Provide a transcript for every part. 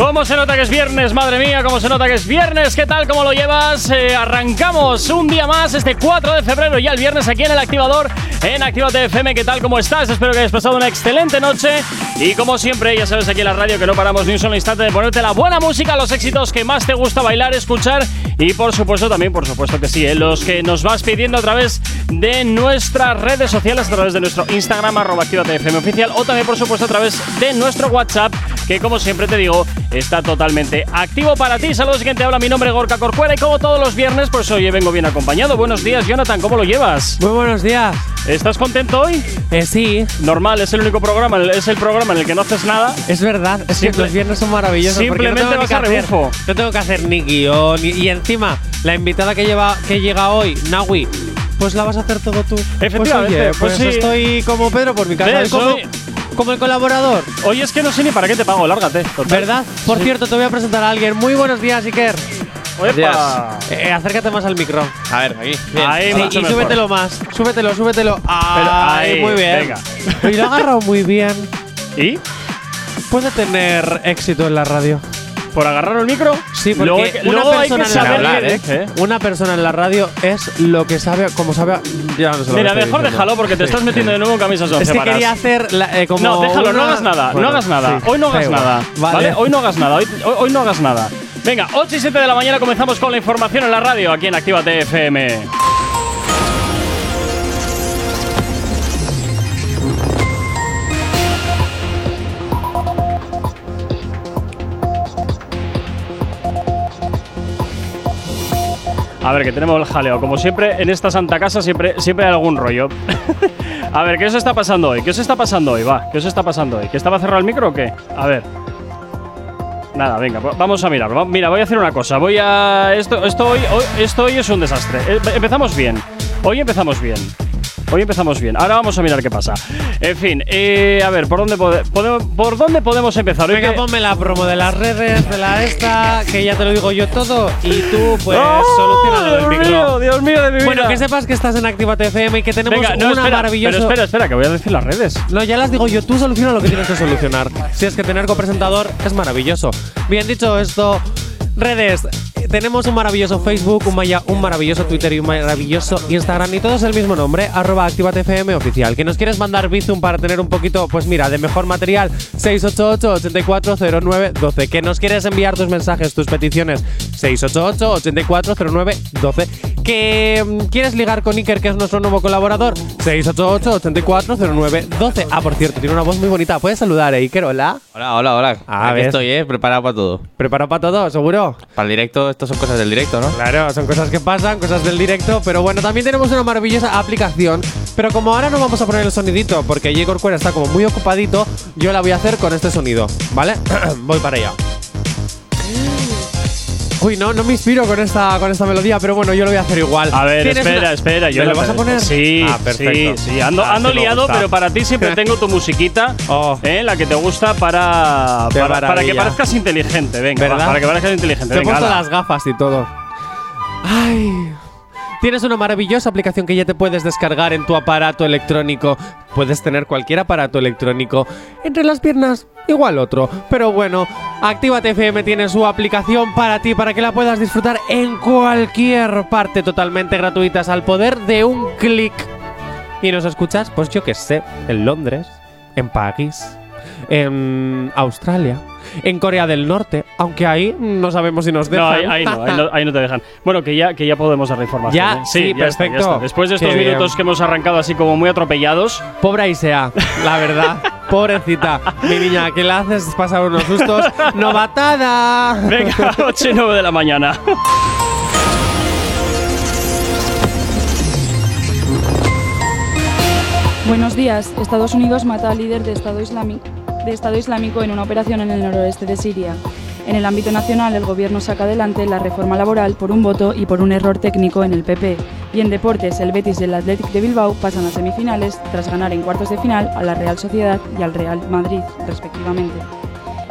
¿Cómo se nota que es viernes? Madre mía, ¿cómo se nota que es viernes? ¿Qué tal? ¿Cómo lo llevas? Eh, arrancamos un día más, este 4 de febrero, ya el viernes aquí en el activador, en Actívate FM. ¿Qué tal? ¿Cómo estás? Espero que hayas pasado una excelente noche. Y como siempre, ya sabes aquí en la radio que no paramos ni un solo instante de ponerte la buena música, los éxitos que más te gusta bailar, escuchar. Y por supuesto, también, por supuesto que sí, eh, los que nos vas pidiendo a través de nuestras redes sociales, a través de nuestro Instagram, arroba FM oficial, o también, por supuesto, a través de nuestro WhatsApp, que como siempre te digo, está totalmente activo para ti. Saludos, quien te habla. Mi nombre es Gorka Corcuera y como todos los viernes, pues hoy vengo bien acompañado. Buenos días, Jonathan. ¿Cómo lo llevas? Muy buenos días. ¿Estás contento hoy? Eh, sí. Normal, es el único programa, es el programa en el que no haces nada. Es verdad, es que los viernes son maravillosos. Simplemente no vas a rebufo. No tengo que hacer ni guion. Y, encima, la invitada que, lleva, que llega hoy, Nawi, pues la vas a hacer todo tú. Efectivamente, pues, pues, pues estoy como Pedro por mi casa. Como, como, el colaborador. Oye, es que no sé ni para qué te pago, lárgate. ¿Verdad? Por cierto, te voy a presentar a alguien. Muy buenos días, Iker. ¡Epa! Eh, acércate más al micro. A ver, aquí. Ahí, y súbetelo más. Súbetelo, súbetelo. ahí, muy bien. Venga. Y lo ha agarrado muy bien. ¿Y? Puede tener éxito en la radio. ¿Por agarrar el micro? Sí, porque una persona hay que saber en la, ¿eh? Una persona en la radio es lo que sabe, como sabe. Ya no Mira, mejor déjalo porque te estás metiendo de nuevo en camisas Es que quería hacer la, eh, como. No, déjalo, no hagas nada, no hagas nada. hoy no hagas nada. Vale. Hoy no hagas nada, hoy, hoy, no hagas nada. Venga, 8 y 7 de la mañana comenzamos con la información en la radio aquí en Activa FM. A ver, que tenemos el jaleo. Como siempre, en esta santa casa siempre, siempre hay algún rollo. a ver, ¿qué os está pasando hoy? ¿Qué os está pasando hoy? Va, ¿qué os está pasando hoy? ¿Que estaba cerrado el micro o qué? A ver. Nada, venga, vamos a mirar. Mira, voy a hacer una cosa. Voy a. Esto, esto, hoy, esto hoy es un desastre. Eh, empezamos bien. Hoy empezamos bien. Hoy empezamos bien. Ahora vamos a mirar qué pasa. En fin, eh, a ver, ¿por dónde, podemos, ¿por dónde podemos empezar? Venga, ponme la promo de las redes, de la esta, que ya te lo digo yo todo, y tú, pues, ¡Oh, solucionalo Dios micro. Mío, Dios mío de mi vida. Bueno, que sepas que estás en Activate FM y que tenemos una maravillosa. Pero espera, espera, que voy a decir las redes. No, ya las digo yo. Tú soluciona lo que tienes que solucionar. Si es que tener copresentador es maravilloso. Bien dicho esto, redes tenemos un maravilloso Facebook, un, un, maravilloso Twitter y un maravilloso Instagram y todos el mismo nombre, arroba ActivateFM oficial. ¿Que nos quieres mandar Bizum para tener un poquito, pues mira, de mejor material? 688-8409-12. ¿Que nos quieres enviar tus mensajes, tus peticiones? 688-8409-12. ¿Que mm, quieres ligar con Iker, que es nuestro nuevo colaborador? 688-8409-12. Ah, por cierto, tiene una voz muy bonita. ¿Puedes saludar, eh, Iker? Hola. Hola, hola, hola. Ah, Aquí estoy, eh, preparado para todo. ¿Preparado para todo, seguro? Para el directo son cosas del directo, ¿no? Claro, son cosas que pasan, cosas del directo. Pero bueno, también tenemos una maravillosa aplicación. Pero como ahora no vamos a poner el sonidito porque J. Corcuera está como muy ocupadito, yo la voy a hacer con este sonido, ¿vale? Voy para allá. Uy, no, no me inspiro con esta, con esta melodía, pero bueno, yo lo voy a hacer igual. A ver, espera, espera. Yo ¿Me lo vas a poner? Sí, ah, perfecto. Sí, sí. Ando, ah, ando liado, pero para ti siempre tengo tu musiquita, oh. ¿eh? la que te gusta para, para, que parezcas inteligente. Venga, ¿verdad? para que parezcas inteligente. Te he puesto las gafas y todo. Ay. Tienes una maravillosa aplicación que ya te puedes descargar en tu aparato electrónico. Puedes tener cualquier aparato electrónico entre las piernas, igual otro. Pero bueno, Actívate FM tiene su aplicación para ti, para que la puedas disfrutar en cualquier parte totalmente gratuitas al poder de un clic. Y nos escuchas, pues yo que sé, en Londres, en París, en Australia, en Corea del Norte, aunque ahí no sabemos si nos dejan. No, ahí, no, ahí no, te dejan. Bueno, que ya, que ya podemos dar información. Ya, ¿eh? sí, perfecto. Después de estos minutos que hemos arrancado así como muy atropellados. Pobre Aisea, la verdad. Pobrecita, mi niña, ¿qué le haces pasar unos sustos. ¡Novatada! Venga, 8 y 9 de la mañana. Buenos días. Estados Unidos mata al líder de Estado Islámico de Estado Islámico en una operación en el noroeste de Siria. En el ámbito nacional, el Gobierno saca adelante la reforma laboral por un voto y por un error técnico en el PP. Y en deportes, el Betis y el Athletic de Bilbao pasan a semifinales tras ganar en cuartos de final a la Real Sociedad y al Real Madrid, respectivamente.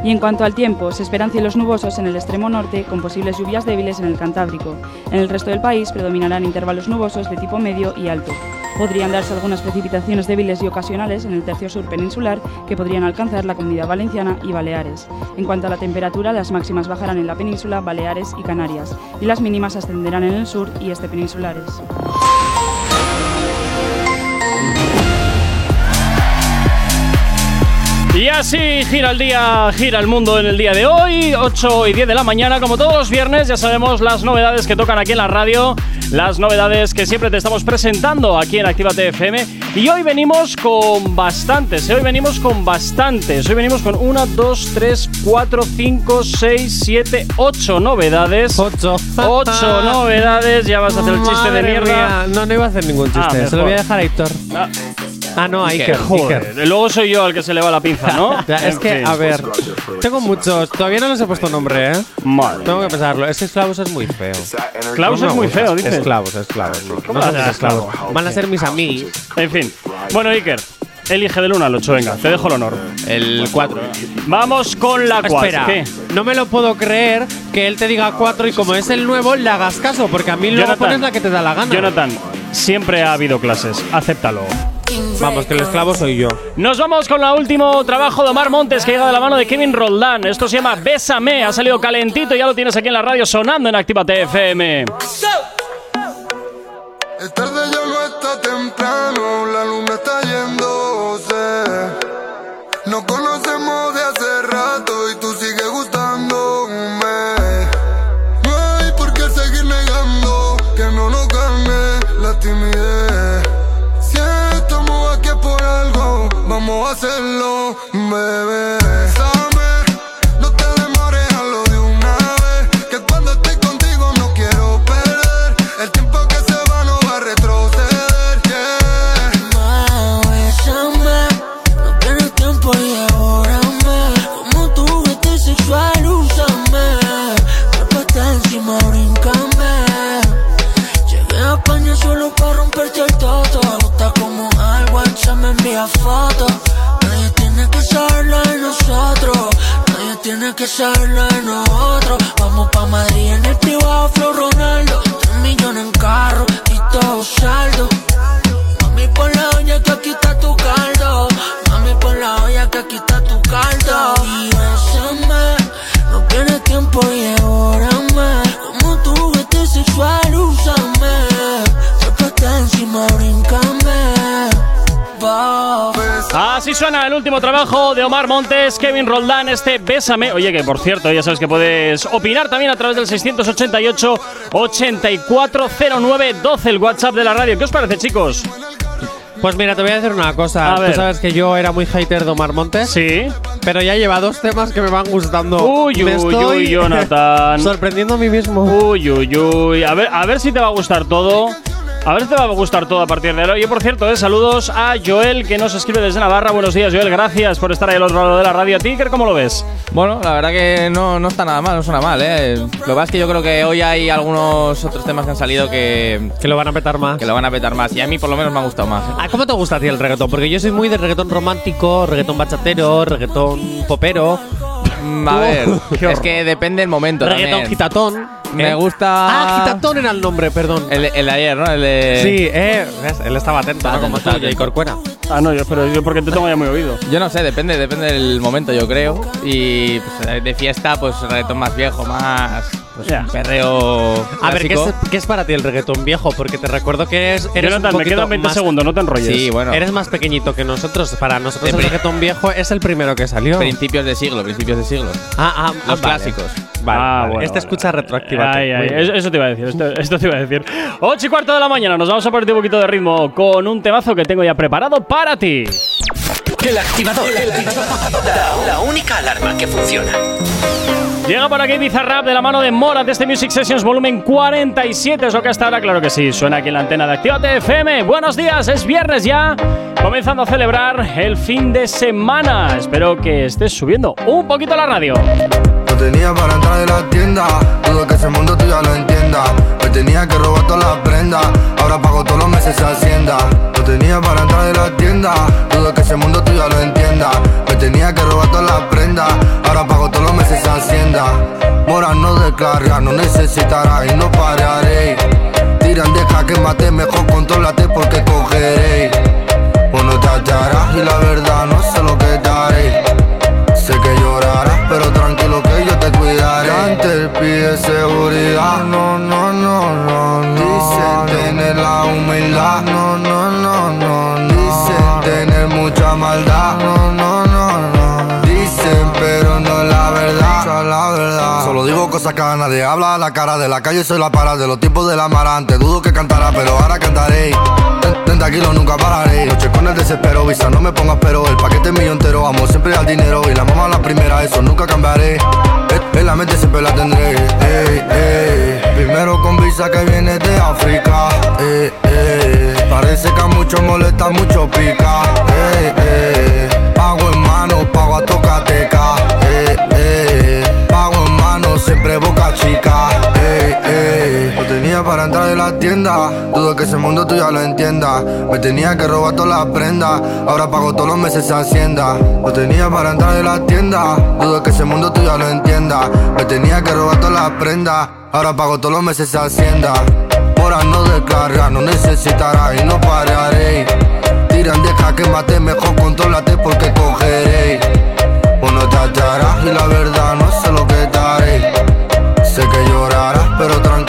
Y en cuanto al tiempo, se esperan cielos nubosos en el extremo norte con posibles lluvias débiles en el Cantábrico. En el resto del país predominarán intervalos nubosos de tipo medio y alto. Podrían darse algunas precipitaciones débiles y ocasionales en el tercio sur peninsular que podrían alcanzar la comunidad valenciana y Baleares. En cuanto a la temperatura, las máximas bajarán en la península, Baleares y Canarias, y las mínimas ascenderán en el sur y este peninsulares. Y así gira el día, gira el mundo en el día de hoy, 8 y 10 de la mañana, como todos los viernes, ya sabemos las novedades que tocan aquí en la radio, las novedades que siempre te estamos presentando aquí en Actívate FM. Y hoy venimos con bastantes, ¿eh? hoy venimos con bastantes, hoy venimos con 1, 2, 3, 4, 5, 6, 7, 8 novedades. 8. 8 novedades, ya vas a hacer el chiste de mierda. mía. No, no iba a hacer ningún Ah, chiste. Se lo voy a dejar a Héctor. Ah, Ah, no, a Iker. joder, Iker. luego soy yo al que se le va la pinza, ¿no? Es que, a ver, tengo muchos. Todavía no les he puesto nombre, ¿eh? Madre Tengo que pensarlo. Es que esclavos es muy feo. Klaus No es me muy feo, dices. Esclavos, esclavos. ¿Cómo No son vas a mis esclavos. Van a ser mis amigos. En fin. Bueno, Iker, elige del 1 al 8, venga, te dejo el honor. El 4. Vamos con la 4. Espera, ¿Qué? no me lo puedo creer que él te diga 4 y como es el nuevo, le hagas caso, porque a mí luego Jonathan, pones la que te da la gana. Jonathan, siempre ha habido clases, acéptalo. Vamos, que el esclavo soy yo. Nos vamos con el último trabajo de Omar Montes que llega de la mano de Kevin Roldán. Esto se llama Bésame, ha salido calentito, ya lo tienes aquí en la radio sonando en Actívate FM. Es tarde ya no está temprano, la luna está yéndose. Nos conocemos hacerlo, bebé. Omar Montes, Kevin Roldán, este Bésame. Oye, que por cierto, ya sabes que puedes opinar también a través del 688-8409-12, el WhatsApp de la radio. ¿Qué os parece, chicos? Pues mira, te voy a decir una cosa. A ver. Tú sabes que yo era muy hater de Omar Montes, Sí. pero ya lleva dos temas que me van gustando. Uy, me uy, estoy uy, Jonathan. sorprendiendo a mí mismo. Uy, uy, uy. A ver, a ver si te va a gustar todo. A ver si te va a gustar todo a partir de ahora. Oye, por cierto, eh, saludos a Joel, que nos escribe desde Navarra. Buenos días, Joel. Gracias por estar ahí al otro lado de la radio. Ticker, ¿cómo lo ves? Bueno, la verdad que no, no está nada mal, no suena mal, ¿eh? Lo que pasa es que yo creo que hoy hay algunos otros temas que han salido que, Que lo van a petar más. que lo van a petar más. Y a mí por lo menos me ha gustado más. ¿eh? Ah, ¿Cómo te gusta a ti el reggaetón? Porque yo soy muy de reggaetón romántico, reggaetón bachatero, reggaetón popero, Mm, A ver, es que depende del momento reggaetón también. gitatón. Me ¿eh? gusta- Ah, gitatón era el nombre, perdón. El, el de ayer, ¿no? El de... sí, eh. ¿ves? Él estaba atento, ¿no? Como tú, estaba Jay Corcuera. Ah, no, yo, pero yo porque te tengo ya muy oído. Yo no sé, depende, depende del momento, yo creo. Y pues, de fiesta, pues reggaetón más viejo, más pues, un perreo. A ver, ¿qué es, clásico. qué es para ti el reggaetón viejo? Porque te recuerdo que es, eres Jonathan, un me quedan 20 más, segundos, no te enrolles. Sí, bueno. Eres más pequeñito que nosotros. Para nosotros el reggaetón viejo es el primero que salió. Principios de siglo, principios de siglo. Ah, ah, Los ah, vale. clásicos. Vale, Ah, vale. bueno, Este vale, escucha retroactiva. Ay, ay, eso, eso te iba a decir, esto, esto te iba a decir. 8 y cuarto de la mañana, nos vamos a poner un poquito de ritmo con un temazo que tengo ya preparado para ti. El activador. La, la única alarma que funciona. Llega por aquí Bizarrap de la mano de Mora de este Music Sessions volumen 47. Es lo que hasta ahora, claro que sí. Suena aquí en la antena de Actívate FM. Buenos días, es viernes ya. Comenzando a celebrar el fin de semana. Espero que estés subiendo un poquito la radio. Tenía para entrar de la tienda. Dudo que ese mundo tú ya lo entienda. Me tenía que robar todas las prendas. Ahora pago todos los meses hacienda. Lo tenía para entrar de la tienda. Dudo que ese mundo tú ya lo entienda. Me tenía que robar todas las prendas. Ahora pago todos los meses hacienda. Mora no descarga, no necesitará y no pararé. Tiran, deja que mate, mejor controlate porque cogeré. Bueno, te y la verdad no sé lo que daré. Sé que llorarás, pero te Antes pide seguridad, no, no, no, no, no. Dicen tener la humildad, no, no, no, no, no. Dicen tener mucha maldad, no, no, no, no. Dicen, pero no la verdad, es la verdad. Solo digo cosas que nadie habla a la cara de la calle, soy la para de los tiempos del amarante. Dudo que cantará, pero ahora cantaré. Ten- 30 kilos nunca pararé. Noche con el desespero, visa, no me pongas pero. El paquete mío entero, amo siempre al dinero. Y la mamá la primera, eso nunca cambiaré. La mente siempre la tendré. Ey, ey. Primero con visa que viene de África. Ey. Parece que a muchos molesta, mucho pica. Para entrar de la tienda. Dudo que ese mundo tú ya lo entienda. Me tenía que robar todas las prendas. Ahora pago todos los meses hacienda. Lo tenía para entrar de la tienda. Dudo que ese mundo tú ya lo entienda. Me tenía que robar todas las prendas. Ahora pago todos los meses hacienda. Mora no descarga, no necesitará y no pararé. Tiran, deja que mate, mejor controlate porque cogeré. Uno te hallarás y la verdad no sé lo que daré. Sé que llorarás, pero tranquilo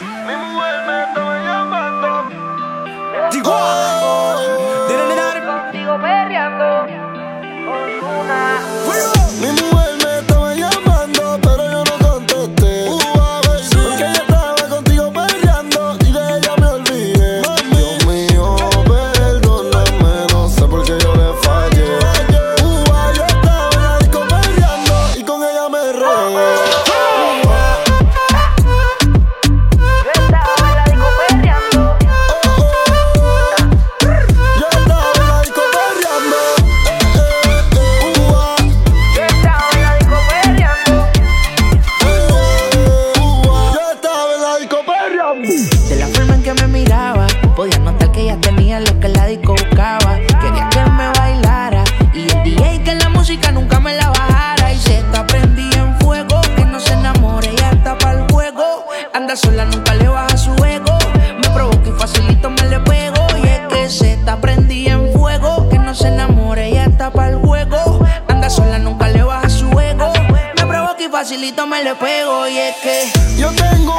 Mi mujer me está llamando. Digo. Me le pego. Y es que Yo tengo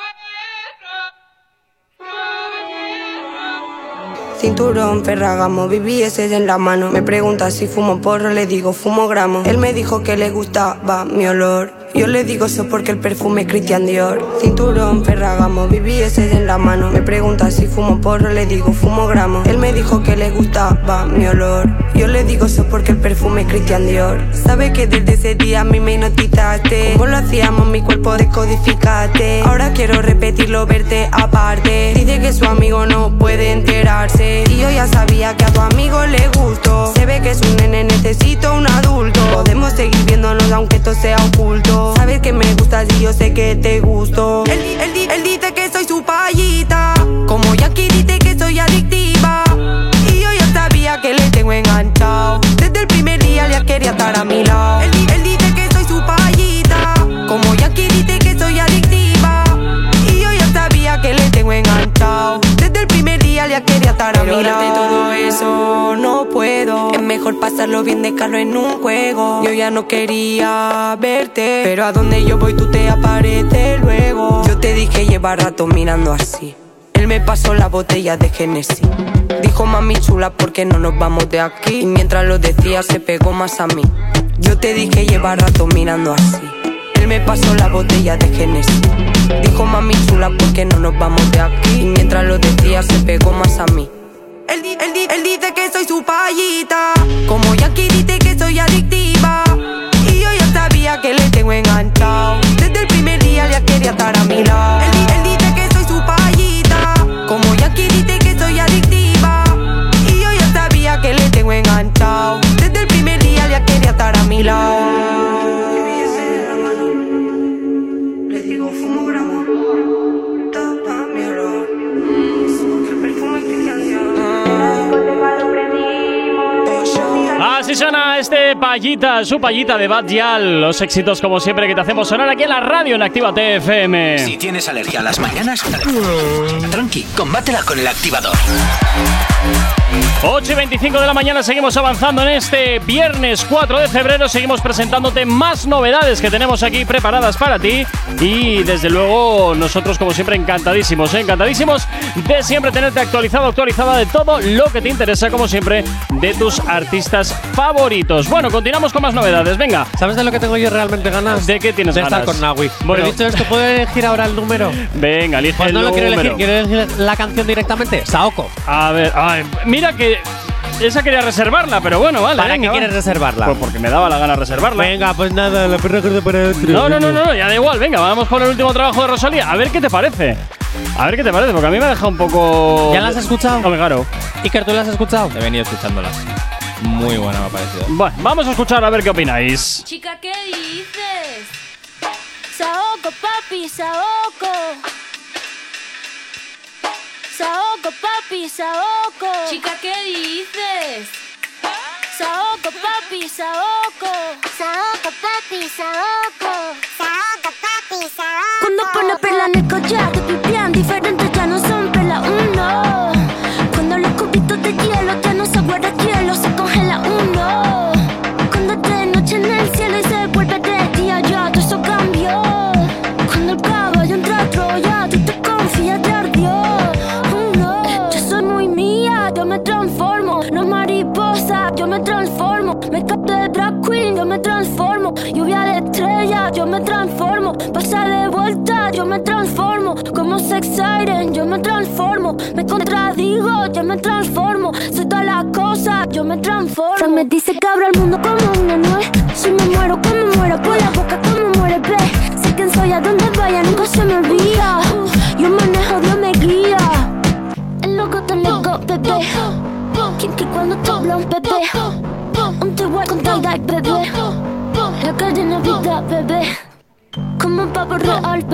Cinturón, ferragamo, BBS en la mano. Me pregunta si fumo porro, le digo fumo gramo. Él me dijo que le gustaba mi olor. Yo le digo eso porque el perfume es Christian Dior. Cinturón, ferragamo, BBS en la mano. Me pregunta si fumo porro, le digo fumo gramo. Él me dijo que le gustaba mi olor. Yo le digo eso porque el perfume es Christian Dior. Sabe que desde ese día a mí me hipnotizaste. Como lo hacíamos, mi cuerpo descodificaste. Ahora quiero repetirlo, verte aparte. Dice que su amigo no puede enterarse. Y yo ya sabía que a tu amigo le gustó. Se ve que es un nene, necesito un adulto. Podemos seguir viéndonos aunque esto sea oculto. Sabes que me gustas y yo sé que te gusto. Él, él él dice que soy su payita. Como Jackie dice que soy adictiva. Ya sabía que le tengo enganchado. Desde el primer día ya quería estar a mi lado. Él, di- él dice que soy su payita. Como Jackie dice que soy adictiva. Y yo ya sabía que le tengo enganchado. Desde el primer día ya quería estar a mi lado. de todo eso no puedo. Es mejor pasarlo bien de carro en un juego. Yo ya no quería verte. Pero a donde yo voy tú te apareces luego. Yo te dije lleva rato mirando así. Él me pasó la botella de Genesis. Dijo mami chula, ¿por qué no nos vamos de aquí? Y mientras lo decía, se pegó más a mí. Yo te dije lleva rato mirando así. Él me pasó la botella de Genesis. Dijo mami chula, ¿por qué no nos vamos de aquí? Y mientras lo decía, se pegó más a mí. Él, él él dice que soy su payita. Como Jackie dice que soy adictiva. Y yo ya sabía que le tengo enganchado. Desde el primer día ya quería estar a mi lado. Él, quería Así suena este payita, su payita de Bad Yal. Los éxitos, como siempre, que te hacemos sonar aquí en la radio en Activa TFM. Si tienes alergia a las mañanas, tranqui, combátela con el activador. 8 y 25 de la mañana seguimos avanzando en este viernes 4 de febrero. Seguimos presentándote más novedades que tenemos aquí preparadas para ti. Y desde luego, nosotros, como siempre, encantadísimos, ¿eh? encantadísimos de siempre tenerte actualizado, actualizada de todo lo que te interesa, como siempre, de tus artistas favoritos. Bueno, continuamos con más novedades. Venga, ¿Sabes de lo que tengo yo realmente ganas? ¿de qué tienes de ganas? estar con Nawi. Bueno, Bueno, dicho esto, ¿puedo elegir ahora el número? venga, elige Pues el no lo quiero elegir, quiero elegir la canción directamente. Saoko. A ver, ay, mira que esa quería reservarla, pero bueno, vale. ¿Para venga, qué va. quieres reservarla? Pues porque me daba la gana reservarla. Venga, pues nada, la perra corta para otro. No, no, no, no, ya da igual. Venga, vamos con el último trabajo de Rosalía. A ver qué te parece. A ver qué te parece, porque a mí me ha dejado un poco. ¿Ya la has escuchado? Hombre, claro. Iker, ¿tú la has escuchado? He venido escuchándolas. Muy buena me ha parecido. Bueno, vamos a escuchar a ver qué opináis. Chica, ¿qué dices? Saoko, papi, Saoko. Saoko, papi, Saoko. Chica, ¿qué dices? Saoko, papi, Saoko. Saoko, papi, Saoko. Saoko, papi, Saoko. Cuando pone perla en el collar, te pipián diferentes, ya no son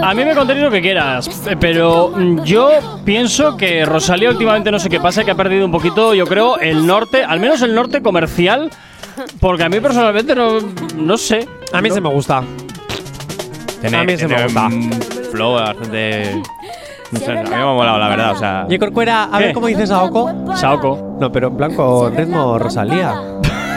A mí me contéis lo que quieras, pero yo pienso que Rosalía últimamente no sé qué pasa, que ha perdido un poquito, yo creo, el norte, al menos el norte comercial, porque a mí personalmente no, no sé. A mí se me gusta. Tiene, A mí se me gusta. un flow bastante. No sé, a mí me ha molado, la verdad. O sea, Y Corcuera, a ¿Qué? ver cómo dices Saoko. Saoko. No, pero en plan con ritmo Rosalía.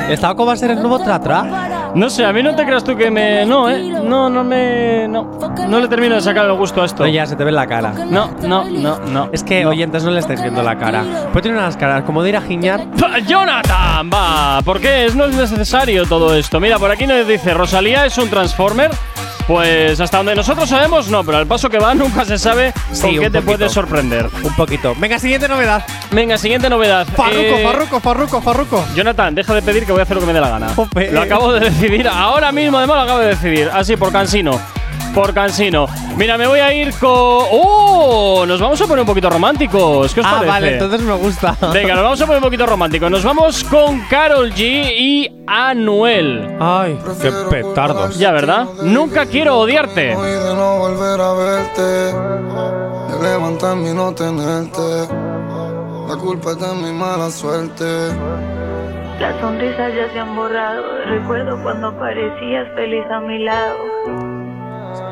¿El Saoko va a ser el nuevo Tratra? No sé, a mí no te creas tú que me. No, ¿eh? No, no me. No, no le termino de sacar el gusto a esto. No, ya se te ve la cara. No, no, no, no. Es que, oyentes, no le estáis viendo la cara. Pues tiene unas caras como de ir a giñar. Jonathan, va, ¿por qué? Es- No es necesario todo esto. Mira, por aquí nos dice, Rosalía es un Transformer. Pues hasta donde nosotros sabemos, no, pero al paso que va nunca se sabe Sí, con qué te poquito. puede sorprender. Un poquito. Venga, siguiente novedad. Venga, siguiente novedad. Farruco, Eh, Farruco, Farruco, Farruco. Jonathan, deja de pedir que voy a hacer lo que me dé la gana. Lo acabo de decidir, ahora mismo además lo acabo de decidir. Así, por cansino. Por cansino. Mira, me voy a ir con. ¡Oh! Nos vamos a poner un poquito románticos. ¿Qué os Ah, parece? vale, entonces me gusta. Venga, nos vamos a poner un poquito románticos. Nos vamos con Carol G y Anuel. Ay, qué petardos. Ya, ¿verdad? Nunca quiero odiarte. De no volver a verte, de levantarme y no tenerte. La culpa es de mi mala suerte. Las sonrisas ya se han borrado. Recuerdo cuando parecías feliz a mi lado.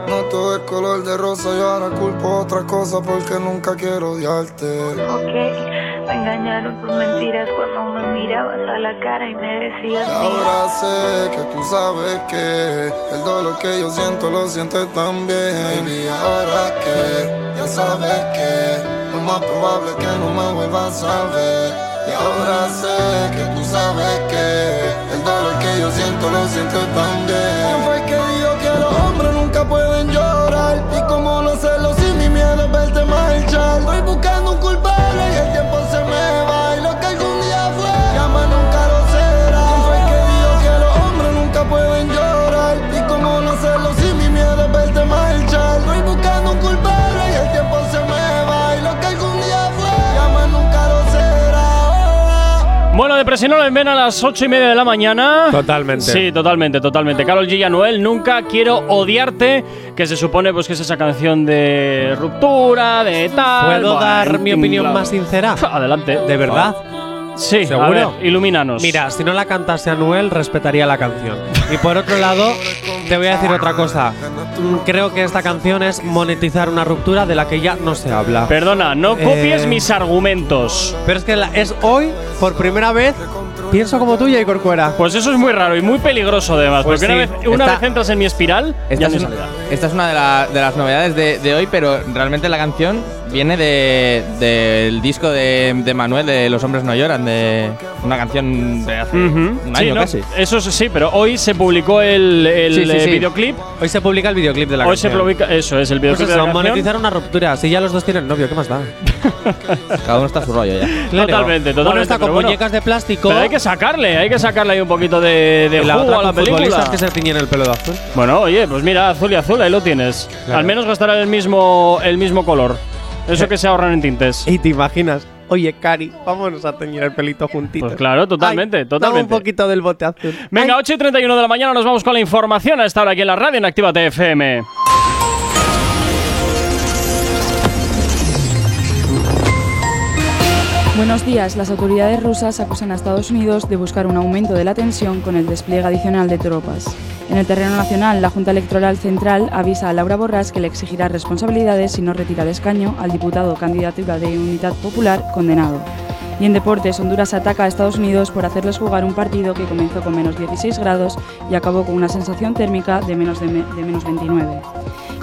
No todo es color de rosa y ahora culpo otra cosa porque nunca quiero odiarte. Ok, me engañaron tus mentiras cuando me mirabas a la cara y me decías Y ahora sé que tú sabes que el dolor que yo siento lo sientes también. Y ahora que ya sabes que lo más probable es que no me vuelvas a ver. Y ahora sé que tú sabes que el dolor que yo siento lo sientes también. Nunca pueden llorar? Será. Bueno, Depresionol en Ven a las ocho y media de la mañana. Totalmente. Sí, totalmente, totalmente. Carol G y Anuel, Nunca Quiero Odiarte, que se supone pues que es esa canción de ruptura, de tal. ¿Puedo Bueno, dar mi opinión más sincera? Adelante. ¿De verdad? Sí, ¿Seguro? a ver, ilumínanos. Mira, si no la cantase Anuel, respetaría la canción. Y por otro lado, te voy a decir otra cosa. Mm, Creo que esta canción es monetizar una ruptura de la que ya no se habla. Perdona, no copies Eh, mis argumentos. Pero es que la- es hoy, por primera vez, pienso como tú, y Corcuera. Pues eso es muy raro y muy peligroso además, Pues porque una, vez, una Esta- vez entras en mi espiral, Esta ya es, una, salida. esta es una de, la- de las novedades de, de hoy, pero realmente la canción viene de- del disco de, de Manuel de Los hombres no lloran, de una canción de hace Ujú. un Sí, año no, casi. Eso es- sí, pero hoy se publicó el, el, Sí, sí, eh, sí. videoclip. Hoy se publica el videoclip de la Hoy se canción. publica, eso es el Pues videoclip de eso, la canción. monetizar una ruptura. Si ya los dos tienen novio, ¿qué más da? Cada uno está a su rollo ya. Claro. Totalmente, totalmente, Bueno, está con bueno. muñecas de plástico. Pero hay que sacarle, hay que sacarle ahí un poquito de, de la jugo otra a la película. futbolistas que se tiñen el pelo de azul. Bueno, oye, pues mira, azul y azul, ahí lo tienes. Claro. Al menos gastará el mismo, el mismo color. Eso que se ahorran en tintes. Y te imaginas, oye, Cari, vámonos a teñir el pelito juntitos. Pues claro, totalmente, Ay, dame totalmente. un poquito del bote azul. Venga, Ay. 8 y 31 de la mañana nos vamos con la información a esta hora aquí en la radio en Actívate FM. Buenos días. Las autoridades rusas acusan a Estados Unidos de buscar un aumento de la tensión con el despliegue adicional de tropas. En el terreno nacional, la Junta Electoral Central avisa a Laura Borràs que le exigirá responsabilidades si no retira el escaño al diputado candidatura de Unidad Popular condenado. Y en deportes, Honduras ataca a Estados Unidos por hacerles jugar un partido que comenzó con menos 16 grados y acabó con una sensación térmica de menos, de me- de menos 29.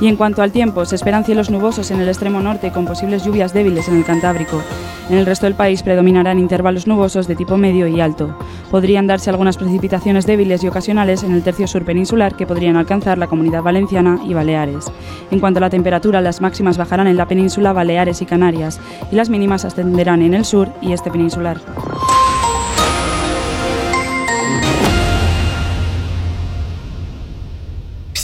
Y en cuanto al tiempo, se esperan cielos nubosos en el extremo norte con posibles lluvias débiles en el Cantábrico. En el resto del país predominarán intervalos nubosos de tipo medio y alto. Podrían darse algunas precipitaciones débiles y ocasionales en el tercio sur peninsular que podrían alcanzar la comunidad valenciana y Baleares. En cuanto a la temperatura, las máximas bajarán en la península, Baleares y Canarias, y las mínimas ascenderán en el sur y este peninsular.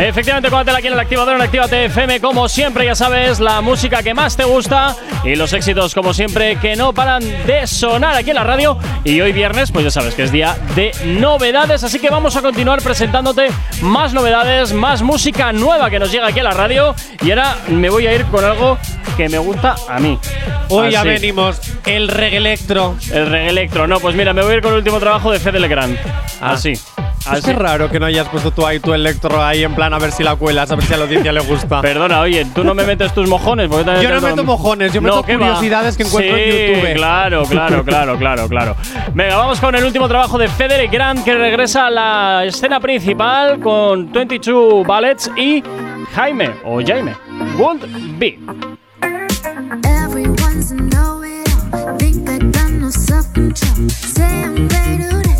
Efectivamente, combátela aquí en el activador en Actívate FM. Como siempre, ya sabes, la música que más te gusta y los éxitos, como siempre, que no paran de sonar aquí en la radio. Y hoy viernes, pues ya sabes que es día de novedades. Así que vamos a continuar presentándote más novedades, más música nueva que nos llega aquí a la radio. Y ahora me voy a ir con algo que me gusta a mí. Hoy ya venimos el reggae electro. El reggae electro. No, pues mira, me voy a ir con el último trabajo de Fede Legrand. Ah. Así. Es Así. que raro que no hayas puesto tú ahí tu electro ahí en plan a ver si la cuelas, a ver si a la audiencia le gusta. Perdona, oye, tú no me metes tus mojones. porque Yo no meto mojones, yo meto ¿qué va? curiosidades que encuentro en Sí, YouTube. Claro, claro, claro, claro, claro. Venga, vamos con el último trabajo de Federic Grant que regresa a la escena principal con 22 Ballets y Jaime o Jaime. Won't be. Everyone's. Think no self-control. Say I'm difficult. To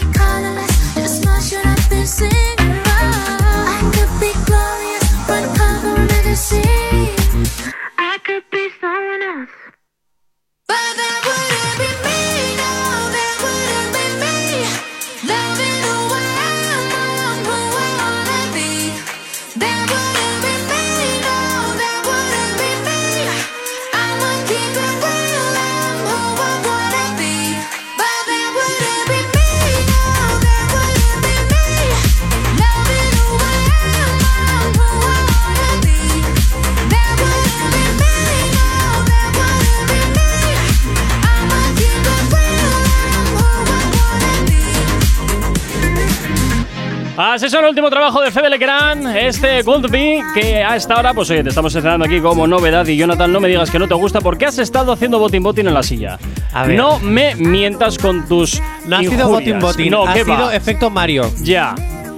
Así es el último trabajo de Fede Legrand, este Gold Be, que a esta hora, pues oye, te estamos estrenando aquí como novedad. Y Jonathan, no me digas que no te gusta porque has estado haciendo botín botín en la silla. A ver. No me mientas con tus. No ha sido botín botín, No, ha ¿qué sido va? efecto Mario. Ya.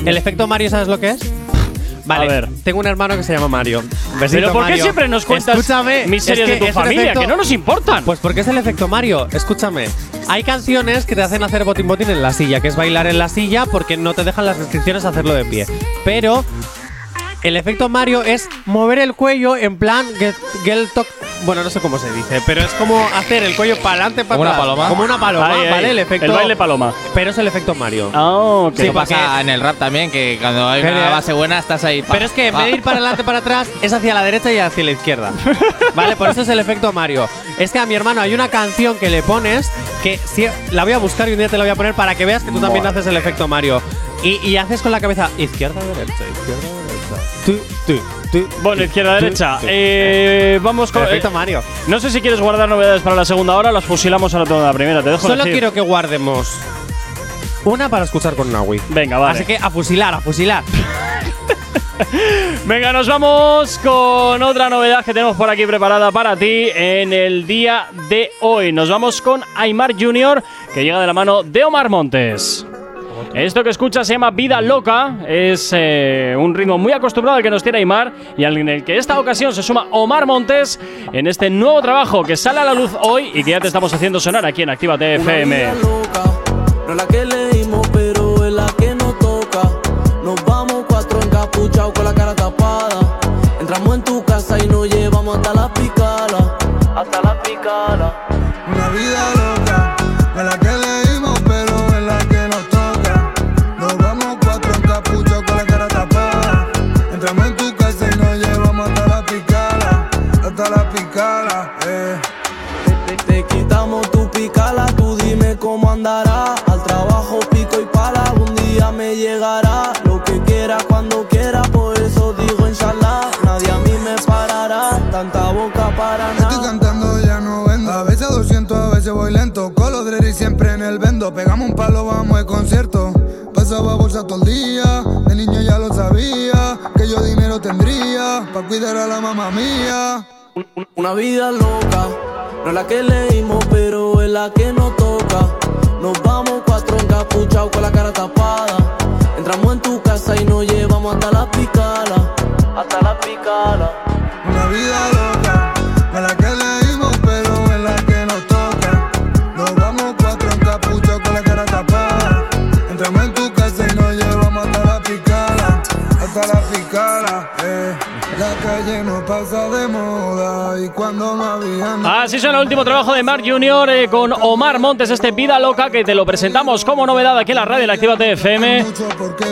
¿El efecto Mario sabes lo que es? Vale, A ver. tengo un hermano que se llama Mario. Besito, Pero ¿por qué Mario. siempre nos cuentas Escúchame, miserias es de tu familia que no nos importan? Pues porque es el efecto Mario. Escúchame. Hay canciones que te hacen hacer botín botín en la silla, que es bailar en la silla porque no te dejan las restricciones hacerlo de pie. Pero el efecto Mario es mover el cuello en plan get, get talk- Bueno, no sé cómo se dice, pero es como hacer el cuello para adelante, para Como una atrás. paloma. Como una paloma, Ahí, ahí. ¿vale? El efecto. El baile paloma. Pero es el efecto Mario. Ah, ok. Sí, Eso porque- pasa en el rap también, que cuando hay una Genial. base buena estás ahí. pa, Pero es que en pa. vez de ir para adelante para atrás, es hacia la derecha y hacia la izquierda. ¿Vale? Por eso es el efecto Mario. Es que a mi hermano hay una canción que le pones que si- la voy a buscar y un día te la voy a poner para que veas que tú también haces el efecto Mario. Y, y haces con la cabeza izquierda, derecha, izquierda, derecha. Tú, tú, tú. Bueno, tú, izquierda, tú, derecha. tú. Eh, vamos con. El efecto eh, Mario. no sé si quieres guardar novedades para la segunda hora, las fusilamos ahora toda la primera. Te dejo Solo elegir. quiero que guardemos una para escuchar con Nawi. Venga, vale. Así que a fusilar, a fusilar. Venga, nos vamos con otra novedad que tenemos por aquí preparada para ti en el día de hoy. Nos vamos con Aymar Junior, que llega de la mano de Omar Montes. Esto que escuchas se llama Vida Loca, es eh, un ritmo muy acostumbrado al que nos tiene Aymar y al- en el que esta ocasión se suma Omar Montes en este nuevo trabajo que sale a la luz hoy y que ya te estamos haciendo sonar aquí en Actívate FM. No la que leímos, pero es la que nos toca. Nos vamos cuatro encapuchados con la cara tapada. Entramos en tu casa y nos llevamos hasta la. Hasta la los dreadis siempre en el vendo. Pegamos un palo, vamos de concierto. Pasaba bolsa todo el día. De niño ya lo sabía. Que yo dinero tendría. para cuidar a la mamá mía. Una vida loca, no es la que leímos, pero es la que nos toca. Nos vamos cuatro encapuchados con la cara tapada. Entramos en tu casa y nos llevamos hasta la picala. Hasta la picala. Una vida loca, La calle no pasa de moda y cuando no había nada. Así suena el último trabajo de Mark Junior eh, con Omar Montes, este Vida Loca, que te lo presentamos como novedad aquí en la radio en la Activa TFM.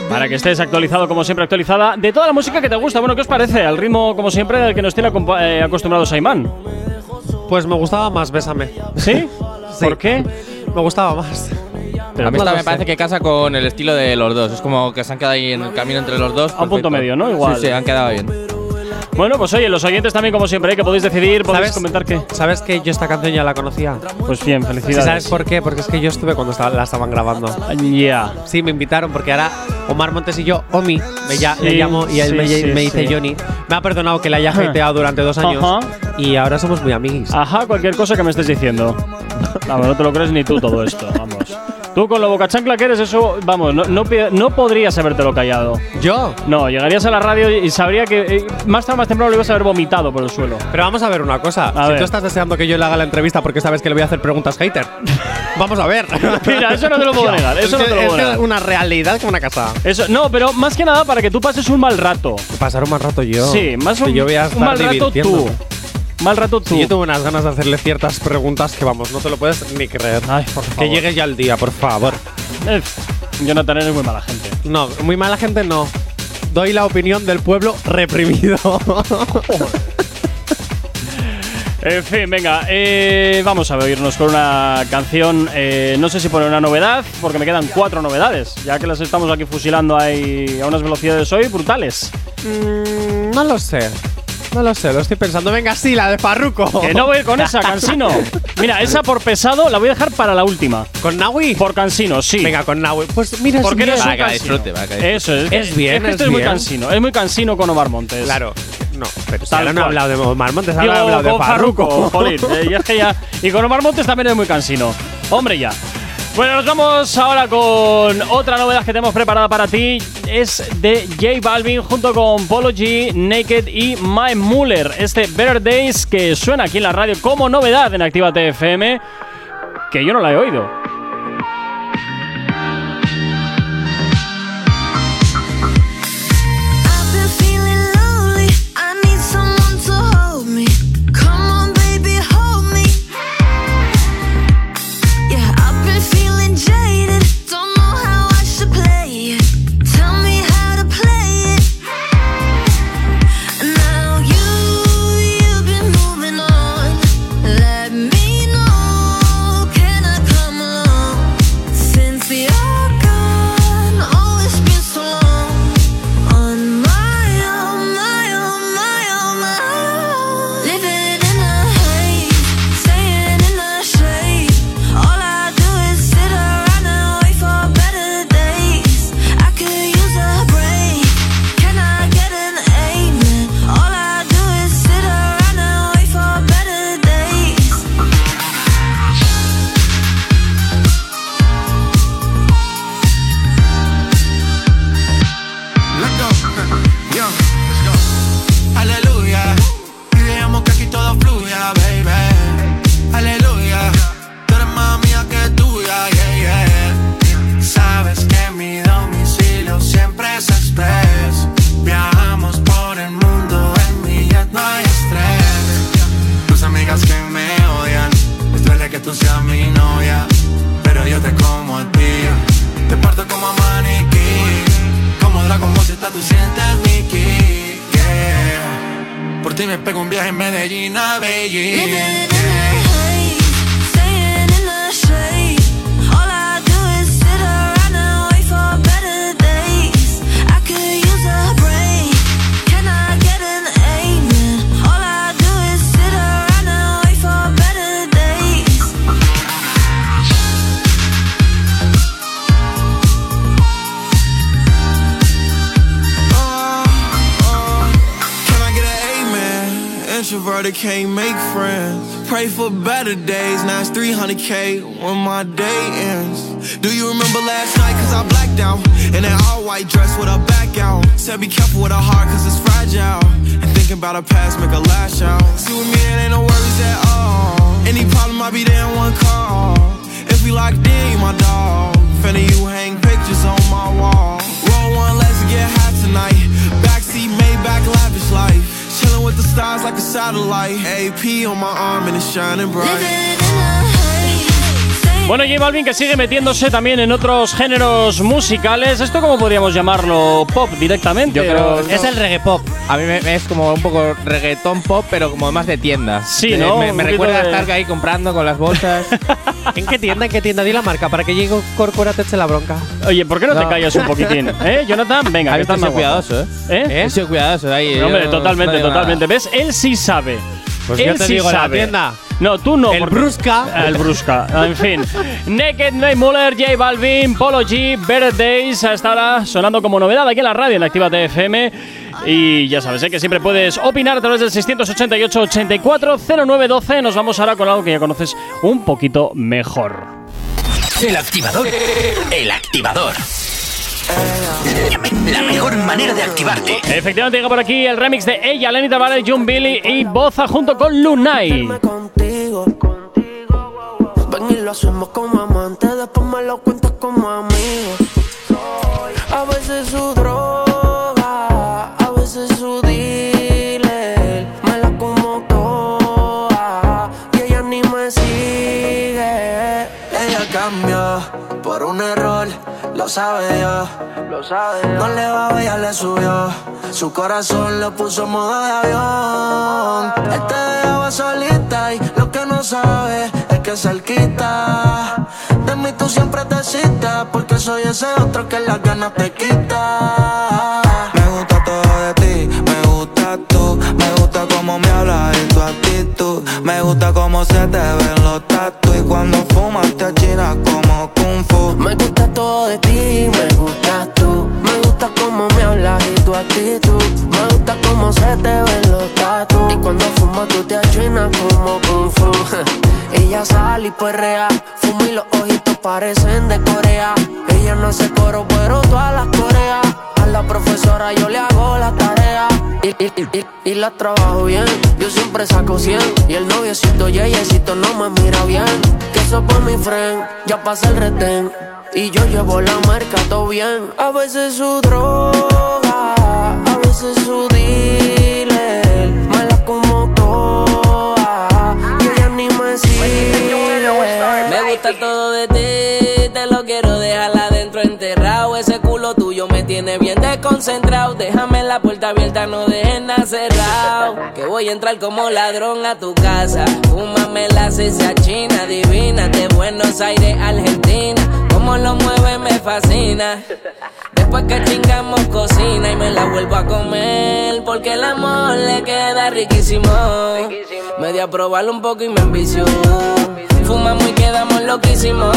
Para que estés actualizado, como siempre, actualizada de toda la música que te gusta. Bueno, ¿qué os parece? Al ritmo, como siempre, del que nos tiene eh, acostumbrados Ayman. Pues me gustaba más Bésame. ¿Sí? ¿Por qué? Me gustaba más. a mí esta me parece que casa con el estilo de los dos. Es como que se han quedado ahí en el camino entre los dos. A un punto medio, ¿no? Igual. Sí, sí, han quedado bien. Bueno, pues oye, los oyentes también, como siempre, eh, que podéis decidir, podéis ¿Sabes? comentar que. ¿Sabes que yo esta canción ya la conocía? Pues bien, ¿Sí felicidades. ¿Sabes por qué? Porque es que yo estuve cuando la estaban grabando. Ya. Sí, me invitaron porque ahora Omar Montes y yo, Omi, me ya- Sí, le llamo y él sí, me, me dice. Johnny. Me ha perdonado que le haya hateado durante dos años Ajá. y ahora somos muy amiguis. Ajá, cualquier cosa que me estés diciendo. Vamos, no te lo crees ni tú todo esto, vamos. Tú con lo boca chancla que eres, eso, vamos, no, no, no podrías habértelo callado. ¿Yo? No, llegarías a la radio y sabría que eh, más tarde o más temprano lo ibas a haber vomitado por el suelo. Pero vamos a ver una cosa. A si ver. tú estás deseando que yo le haga la entrevista porque sabes que le voy a hacer preguntas hater, vamos a ver. Mira, eso no te lo puedo negar, eso Es no te lo puedo negar. es una realidad como una casa. Eso, no, pero más que nada para que tú pases un mal rato. Pasar un mal rato yo. Sí, más Que un, yo voy a un estar mal rato tú. Mal rato tú. Sí, yo tuve unas ganas de hacerle ciertas preguntas que vamos, no te lo puedes ni creer. Ay, por favor. que llegue ya el día, por favor. Eh, Jonathan eres muy mala gente. No, muy mala gente no. Doy la opinión del pueblo reprimido. En fin, venga, eh, vamos a oírnos con una canción. eh, no sé si poner una novedad, porque me quedan cuatro novedades, ya que las estamos aquí fusilando ahí a unas velocidades hoy brutales. Mm, no lo sé. No lo sé, lo estoy pensando. Venga, sí, la de Farruko. Que no voy a ir con esa, Cansino. Mira, esa por pesado la voy a dejar para la última. ¿Con Naui? Por Cansino, sí. Venga, con Naui. Pues mira, Porque eres un que cansino. disfrute. Eso es. Es bien, Es que esto es muy bien. cansino. Es muy cansino con Omar Montes. Claro. No, pero si Tal ahora no cual. hablado de Omar Montes, ahora Digo, he hablado de con Farruko. Farruko, jolín, eh, y es que ya. Y con Omar Montes también es muy cansino. Hombre, ya. Bueno, nos vamos ahora con otra novedad que tenemos preparada para ti. Es de J Balvin junto con Polo G, Naked y Mae Muller. Este Better Days que suena aquí en la radio como novedad en Activa TFM, que yo no la he oído. 300k when my day ends. Do you remember last night? Cause I blacked out. In an all white dress with a back out. Said be careful with a heart cause it's fragile. And thinking about a past make a lash out. See with me, it ain't no worries at all. Any problem, I'll be there in one call. If we locked in, you my dog. Finna you hang pictures on my wall. Roll one, let's get high tonight. Backseat, Maybach, lavish life. Chilling with the stars like a satellite. AP on my arm and it's shining bright. Bueno, J Balvin que sigue metiéndose también en otros géneros musicales. ¿Esto cómo podríamos llamarlo? ¿Pop directamente? Yo creo o- es el reggae pop. A mí me, me es como un poco reggaetón pop, pero como más de tienda. Sí, Eh, ¿no? Me, me recuerda a de- estar ahí comprando con las bolsas. ¿En qué tienda? ¿En qué tienda? Di la marca para que llegue Corcora te eche la bronca. Oye, ¿por qué no, te No. callas un poquitín? ¿Eh, Jonathan? Venga, que estás he más sido cuidadoso. ¿eh? ¿Eh? He sido cuidadoso ahí. No, hombre, totalmente, no totalmente. ¿Ves? Él sí sabe. Pues Él yo te sí digo, la sabe. tienda. No, tú no. El porque- Brusca. El Brusca. En fin. Naked, Nate Muller, J Balvin, Polo G, Better Days. Hasta ahora sonando como novedad aquí en la radio en Activa TFM. Y ya sabes, ¿eh? que siempre puedes opinar a través del 688-840912. Nos vamos ahora con algo que ya conoces un poquito mejor. El activador. El activador. La mejor manera de activarte. Efectivamente llega por aquí el remix de ella, Lenny Tavares, Jun Billy y Boza junto con Lunay. contigo. Ven y lo hacemos como amantes, después me lo cuentas como amigo. A veces su sabe. Lo sabe No le va ella le subió. Su corazón lo puso en modo de avión. Él te dejaba solita y lo que no sabe es que cerquita. De mí tú siempre te citas porque soy ese otro que las ganas te quita. Me gusta todo de ti, me gusta tú, me gusta cómo me hablas y tu actitud, me gusta cómo se te ven los tatu y cuando fumas te achinas como kung fu. Me gusta todo de ti, me gustas tú. Me gusta cómo me hablas y tu actitud. Me gusta cómo se te ven los tatus. Y cuando fumas tú te achinas como kung fu. Ella sale y perrea. Fuma y los ojitos parecen de Corea. Ella no hace coro, pero todas las coreas. Y, la trabajo bien. Yo siempre saco 100. Y el noviecito Yeyecito no me mira bien. Que eso por mi friend. Ya pasa el retén. Y yo llevo la marca todo bien. A veces su droga, a veces su dealer. Desconcentrado. Déjame la puerta abierta, no dejes nada cerrado. Que voy a entrar como ladrón a tu casa. Fúmame la cesa china divina de Buenos Aires, Argentina. Como lo mueve me fascina. Después que chingamos cocina y me la vuelvo a comer Porque el amor le queda riquísimo Me di a probarlo un poco y me envició Fumamos y quedamos loquísimos.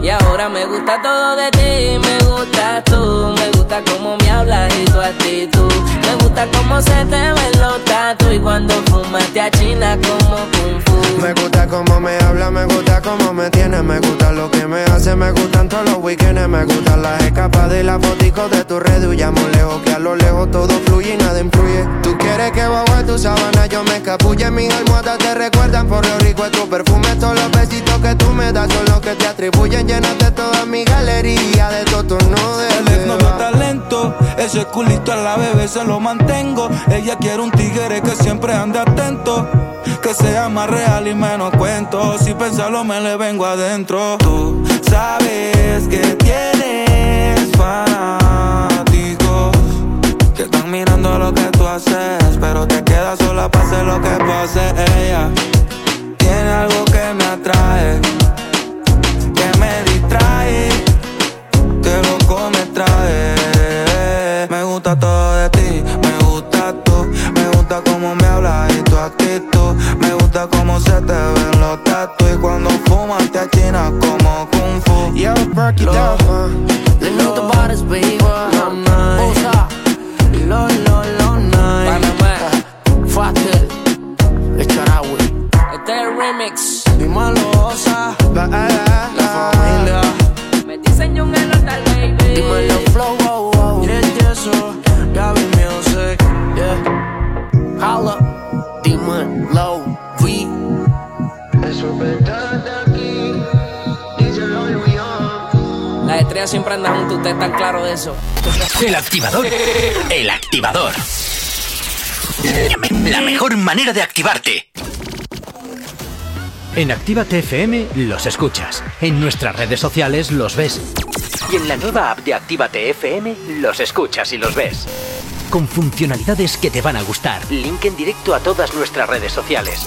Y ahora me gusta todo de ti Me gusta tú, me gusta cómo me hablas y tu actitud. Me gusta cómo se te ven los tatu Y cuando fumas te achinas como kung Me gusta cómo me habla, me gusta cómo me tiene, me gusta lo que me hace, me gustan todos los weekends, me gustan las escapadas y las foticos de tu red, huyamos lejos, que a lo lejos todo fluye y nada influye. Tú quieres que bajo de tu sábana yo me escapulle, mis almohadas te recuerdan por lo rico de tu perfume, todos los besitos que tú me das son los que te atribuyen, llenaste toda mi galería de todo tu El exnovio talento, ese culito a la bebé se lo mantengo. Ella quiere un tigre que siempre ande atento, que sea más real y menos cuento. Si pensarlo me le vengo adentro. Tú sabes que tienes fanáticos que están mirando lo que tú haces, pero te quedas sola hacer lo que pase. Ella tiene algo que me atrae, gusta cómo se te ven los tatu y cuando fumas te achinas como kung fu. Yeah, break it down. Le noto bares, baby. Usa. Lo, lo, lo, nice. Pues. Fatel. Echarawi. Este remix. Mi malosa. La, la, la familia. Me diseñó un elotal, baby. Dímelo, flow, wow, wow. Yeah, yeah, so. Gaby Music. Yeah. Holla. Demon. Las estrellas siempre andan juntos, ustedes están claros de eso. El activador. El activador. La mejor manera de activarte. En Actívate FM los escuchas. En nuestras redes sociales los ves. Y en la nueva app de Actívate FM los escuchas y los ves. Con funcionalidades que te van a gustar. Link en directo a todas nuestras redes sociales.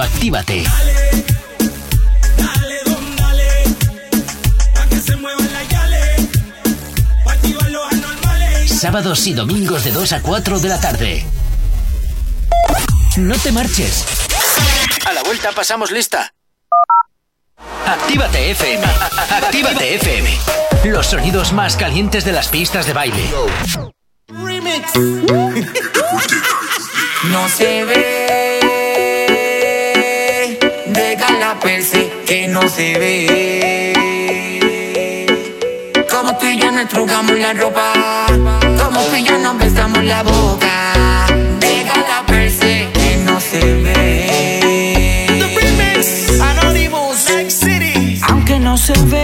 Actívate. Dale, dale, don, dale. Anormales. Sábados y domingos de 2 a 4 de la tarde. No te marches. A la vuelta pasamos lista. Actívate FM. Actívate FM. Los sonidos más calientes de las pistas de baile. Remix. No se ve pensé que no se ve. Como tú y yo nos trugamos la ropa, como tú y yo nos besamos la boca. Déjala per se que no se ve. The remix, Anonymous, Next City. Aunque no se ve.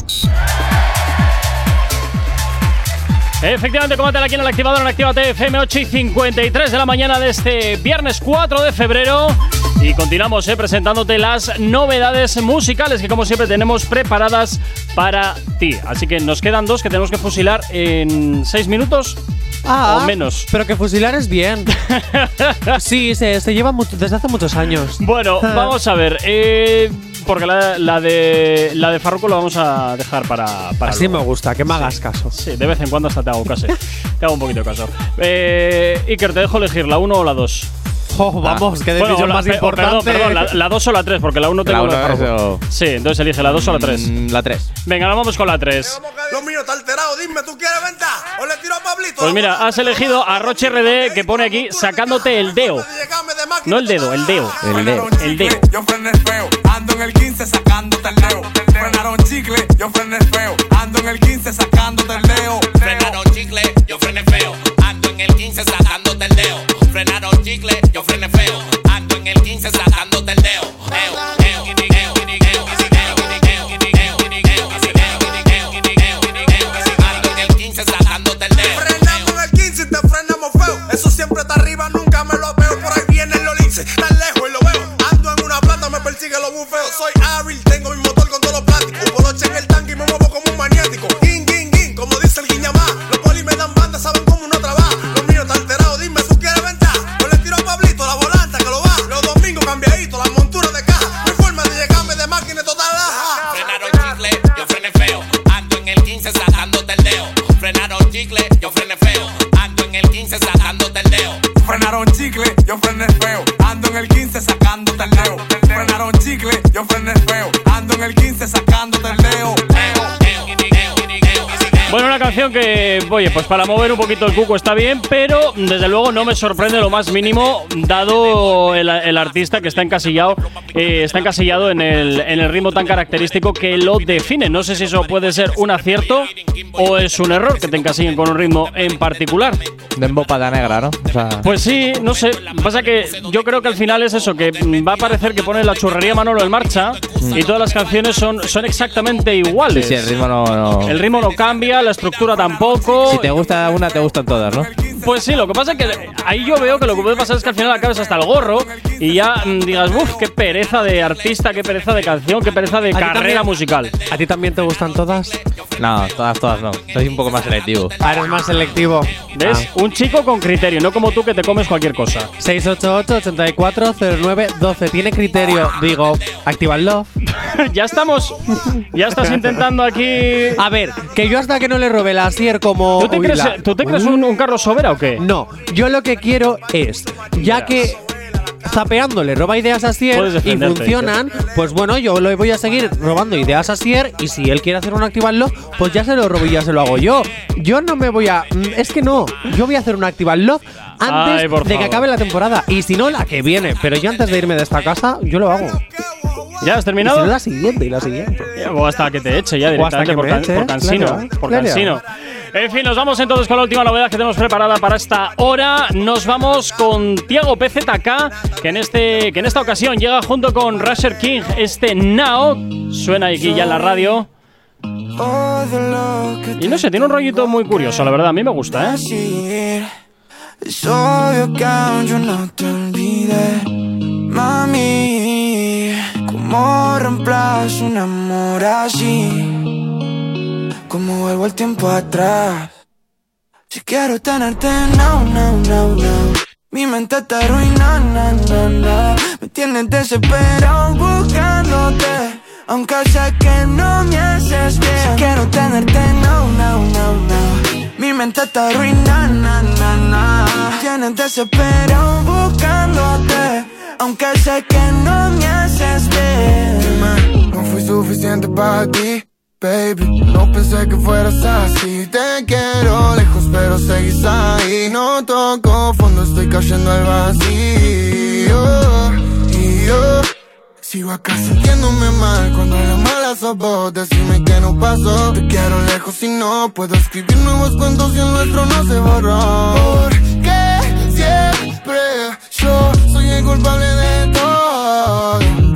Efectivamente, combátela aquí en el activador en Actívate FM 8 y 53 de la mañana de este viernes 4 de febrero. Y continuamos eh, presentándote las novedades musicales que como siempre tenemos preparadas para ti. Así que nos quedan dos que tenemos que fusilar en 6 minutos. Ah, o menos. Pero que fusilar es bien. sí, se, se lleva mucho- desde hace muchos años. Bueno, vamos a ver. eh, porque la, la de la de Farruko lo vamos a dejar para, para Así luego. me gusta, que me hagas caso. Sí, de vez en cuando hasta te hago caso. te hago un poquito de caso. Eh, Iker, te dejo elegir la 1 o la 2. Oh, vamos, qué decisión la- más pe- importante. Perdón, perdón, la 2 o la 3, porque la 1 tengo La la de uno es Farruko. o- Sí, entonces elige la 2 o la 3. La 3. Venga, nos vamos con la 3. Lo mío está alterado, dime, ¿tú quieres venta? ¿O le tiro a Pablito? Pues mira, has elegido a Roche RD que pone aquí sacándote el deo. No el dedo, el deo. El dedo. El deo. Yo frené feo, ando en el 15 sacándote el dedo. Frenaron chicle, yo frené feo, ando en el 15 sacándote el dedo. Frenaron chicle, yo frené feo. Ando en el 15 sacándote el dedo. Frenaron chicle, yo frené feo. Ando en el 15 sacándote el dedo. Eo, en el 15 y te frenamos feo. Eso siempre está arriba, nunca me lo veo. Por ahí vienen los linces. Que, oye, pues para mover un poquito el cuco está bien, pero desde luego no me sorprende lo más mínimo, dado el, el artista que está encasillado, eh, está encasillado en el, en el ritmo tan característico que lo define. No sé si eso puede ser un acierto o es un error que te encasillen con un ritmo en particular. De embopada negra, ¿no? O sea, Pues sí, no sé. Pasa que yo creo que al final es eso, que mm, va a parecer que pone la churrería Manolo en marcha y todas las canciones son, son exactamente sí, iguales. sí, el ritmo no. no- El ritmo no cambia, la estructura tampoco. Si te gusta una, te gustan todas, ¿no? Pues sí, lo que pasa es que ahí yo veo que lo que puede pasar es que al final acabes hasta el gorro y ya mm, digas, uff, qué pereza de artista, qué pereza de canción, qué pereza de ¿A ti carrera también? musical. ¿A ti también te gustan todas? No, todas, todas no. Soy un poco más selectivo. Ah, eres más selectivo. ¿Ves? Un chico con criterio, no como tú que te comes cualquier cosa. 688-8409-12. Tiene criterio. Digo, activarlo. ya estamos. Ya estás intentando aquí. A ver, que yo hasta que no le robe la Asier como. ¿Tú te Uy, crees, la- ¿tú te crees un, un Carlos Sobera o qué? No, yo lo que quiero es, ya que zapeando le roba ideas a Puedes Sier y defenderte, funcionan, pues bueno, yo le voy a seguir robando ideas a Sier y si él quiere hacer un activarlo, pues ya se lo robo y ya se lo hago yo. Yo no me voy a... mm, Es que no, yo voy a hacer un activarlo antes Ay, por de que favor. acabe la temporada y si no, la que viene. Pero yo antes de irme de esta casa, yo lo hago. ¿Ya has terminado? la siguiente y la siguiente. O hasta que te eche ya directamente por, me can- eche, por cansino. claro, por claro. cansino. En fin, nos vamos entonces con la última novedad que tenemos preparada para esta hora. Nos vamos con Tiago PZK, que en, este, que en esta ocasión llega junto con Rusher King. Este Now suena aquí ya en la radio. Y no sé, tiene un rollito muy curioso, la verdad. A mí me gusta, ¿eh? Es obvio que aún yo no te olvidé, mami. ¿Cómo reemplazo un amor así? ¿Cómo vuelvo el tiempo atrás? Si quiero tenerte now, now, now, now. Mi mente está arruinando, na, na, na. Me tienes desesperado buscándote. Aunque sé que no me haces bien. Si quiero tenerte now, now, now, now. Mi mente está arruinando, na, na, na. Me tienes desesperado buscándote. Aunque sé que no Dime, no fui suficiente para ti. Baby, no pensé que fueras así. Te quiero lejos, pero seguís ahí. No toco fondo, estoy cayendo al vacío. Y yo sigo acá sintiéndome mal. Cuando la mala sos vos, decime que no pasó. Te quiero lejos y no puedo escribir nuevos cuentos y el nuestro no se borró. Porque siempre yo soy el culpable de todo.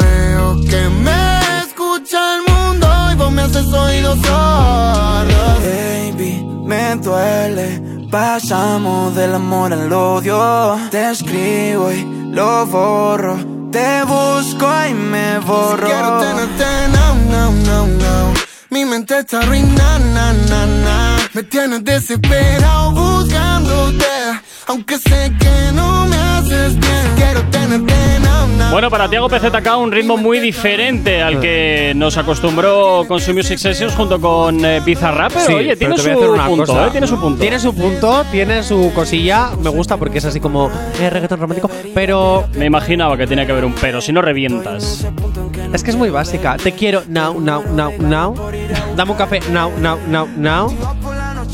Haces oídos sordos. Baby, me duele. Pasamos del amor al odio. Te escribo y lo borro. Te busco y me borro. Quiero tenerte now, now, now, now. Mi mente está arruinada, na, na, na. Me tienes desesperado buscándote. Aunque sé que no haces bien. Quiero tenerte now, now. Bueno, para Tiago PZK un ritmo muy diferente al que nos acostumbró con su Music Sessions junto con eh, Bizarrap, pero Sí, oye, tiene su punto. ¿eh? Tiene su punto. Tiene su punto, tiene su cosilla. Me gusta porque es así como eh, reggaetón romántico. Pero Me imaginaba que tenía que haber un pero, si no revientas. es que es muy básica. Te quiero now, now, now, now. Dame un café now, now, now, now.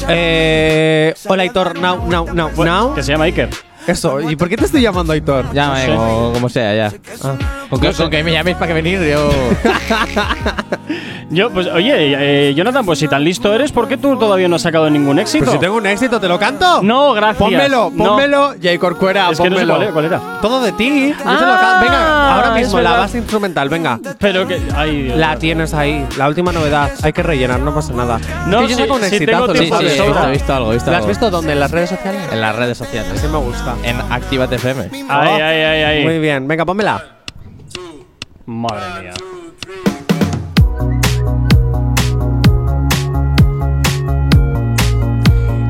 Eh, hola, Aitor, now, now, now, now. Que se llama Iker. Eso, ¿y por qué te estoy llamando Aitor? Llámame No sé. como, como sea, ya. Ah. Con, que, con que me llaméis para que venir, yo. Yo, pues, oye, eh, Jonathan, pues si tan listo eres, ¿por qué tú todavía no has sacado ningún éxito? Pero si tengo un éxito, ¿te lo canto. No, gracias. Pónmelo, No. pónmelo, Jay Corcuera, Es que no sé pónmelo. cuál era, cuál era. Todo de ti. yo te lo Ah, can- venga, ahora mismo la base instrumental, venga. Pero que. Ay, Dios La tienes ahí, la última novedad. Hay que rellenar, no pasa nada. No, Es que yo sí, saco un sí exitazo, lo tiempo sí, de sabes, he visto, ¿no? algo, he visto ¿Lo has algo. visto dónde? ¿En las redes sociales? En las redes sociales. Sí me gusta. En Actívate FM. Ay, ay, ay, ay. Muy bien, venga, pónmela. Madre mía.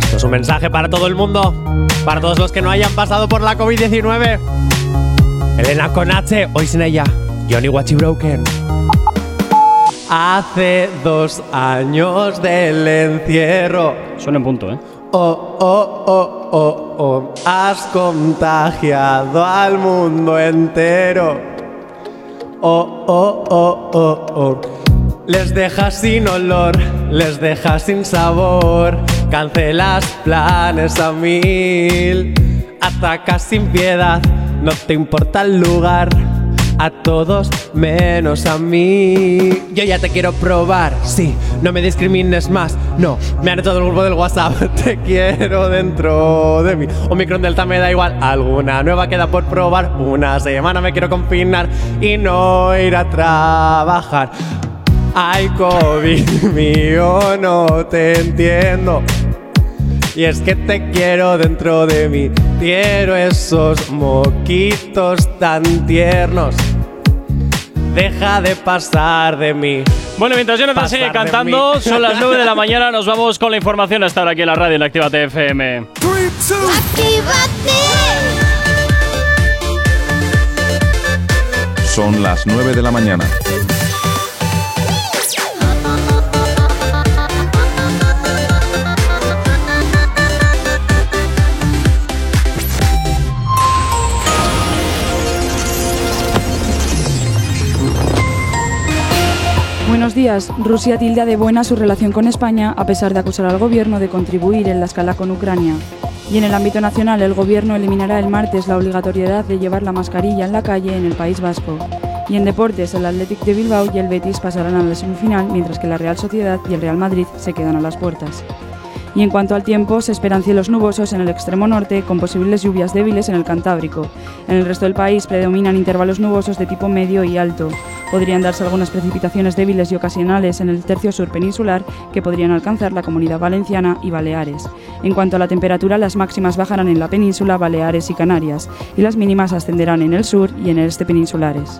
Esto es un mensaje para todo el mundo, para todos los que no hayan pasado por la COVID-19. Elena con H, hoy sin ella. Johnny Wachi Broken. Hace dos años del encierro. Suena en punto, ¿eh? Oh, oh, oh, oh, oh. Has contagiado al mundo entero. Oh, oh, oh, oh, oh. Les dejas sin olor, les dejas sin sabor. Cancelas planes a mil. Atacas sin piedad, no te importa el lugar. A todos menos a mí. Yo ya te quiero probar, sí, no me discrimines más. No, me han hecho del grupo del WhatsApp. Te quiero dentro de mí. Omicron Delta me da igual. Alguna nueva queda por probar. Una semana me quiero confinar y no ir a trabajar. Ay, COVID mío, no te entiendo. Y es que te quiero dentro de mí. Quiero esos moquitos tan tiernos. Deja de pasar de mí. Bueno, mientras Jonathan Pasar sigue cantando, son las 9 de la mañana, nos vamos con la información hasta ahora aquí en la radio en Actívate FM. Son las 9 de la mañana. Buenos días. Rusia tilda de buena su relación con España a pesar de acusar al gobierno de contribuir en la escala con Ucrania. Y en el ámbito nacional, el gobierno eliminará el martes la obligatoriedad de llevar la mascarilla en la calle en el País Vasco. Y en deportes, el Athletic de Bilbao y el Betis pasarán a la semifinal, mientras que la Real Sociedad y el Real Madrid se quedan a las puertas. Y en cuanto al tiempo, se esperan cielos nubosos en el extremo norte con posibles lluvias débiles en el Cantábrico. En el resto del país predominan intervalos nubosos de tipo medio y alto. Podrían darse algunas precipitaciones débiles y ocasionales en el tercio sur peninsular que podrían alcanzar la comunidad valenciana y Baleares. En cuanto a la temperatura, las máximas bajarán en la península, Baleares y Canarias, y las mínimas ascenderán en el sur y en el este peninsulares.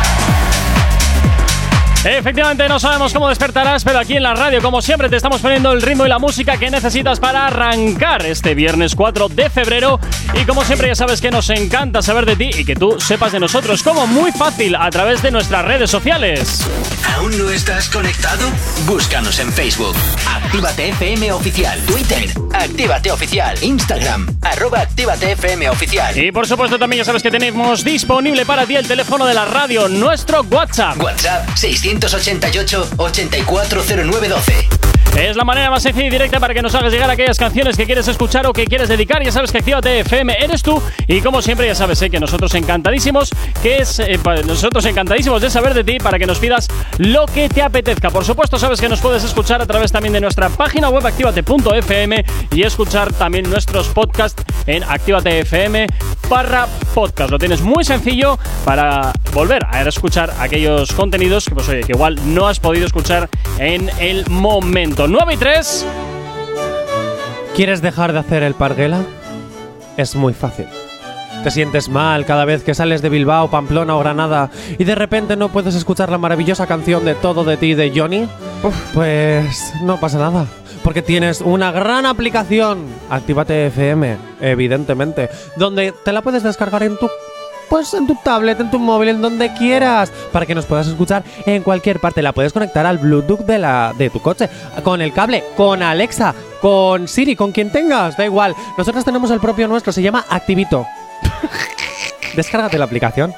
Efectivamente, no sabemos cómo despertarás, pero aquí en la radio, como siempre, te estamos poniendo el ritmo y la música que necesitas para arrancar este viernes 4 de febrero. Y como siempre, ya sabes que nos encanta saber de ti y que tú sepas de nosotros, como muy fácil, a través de nuestras redes sociales. ¿Aún no estás conectado? Búscanos en Facebook. Actívate FM Oficial. Twitter. Actívate Oficial. Instagram. Arroba Actívate FM Oficial. Y por supuesto, también ya sabes que tenemos disponible para ti el teléfono de la radio, nuestro WhatsApp. WhatsApp 688-840912. Es la manera más sencilla y directa para que nos hagas llegar aquellas canciones que quieres escuchar o que quieres dedicar. Ya sabes que Actívate FM eres tú. Y como siempre, ya sabes eh, que nosotros encantadísimos, que es eh, nosotros encantadísimos de saber de ti para que nos pidas lo que te apetezca. Por supuesto, sabes que nos puedes escuchar a través también de nuestra página web activate.fm y escuchar también nuestros podcasts en Actívate FM barra podcast. Lo tienes muy sencillo para volver a escuchar aquellos contenidos que, pues, oye, que igual no has podido escuchar en el momento. 9 y 3. ¿Quieres dejar de hacer el parguela? Es muy fácil. Te sientes mal cada vez que sales de Bilbao, Pamplona o Granada y de repente no puedes escuchar la maravillosa canción de Todo de ti de Johnny. Pues no pasa nada. Porque tienes una gran aplicación, Actívate FM, evidentemente, donde te la puedes descargar en tu pues en tu tablet, en tu móvil, en donde quieras, para que nos puedas escuchar en cualquier parte. La puedes conectar al Bluetooth de, la, de tu coche, con el cable, con Alexa, con Siri, con quien tengas, da igual. Nosotros tenemos el propio nuestro, se llama Activito. Descárgate la aplicación.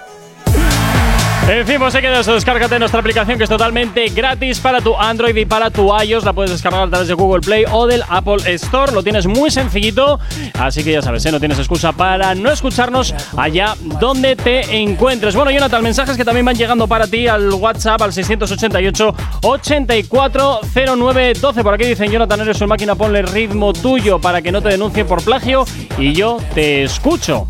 En fin, pues se queda eso. Descárgate nuestra aplicación que es totalmente gratis para tu Android y para tu iOS. La puedes descargar a través de Google Play o del Apple Store. Lo tienes muy sencillito. Así que ya sabes, ¿eh? no tienes excusa para no escucharnos allá donde te encuentres. Bueno, Jonathan, mensajes que también van llegando para ti al WhatsApp al 688 840912. Por aquí dicen, Jonathan, eres un máquina, ponle ritmo tuyo para que no te denuncien por plagio y yo te escucho.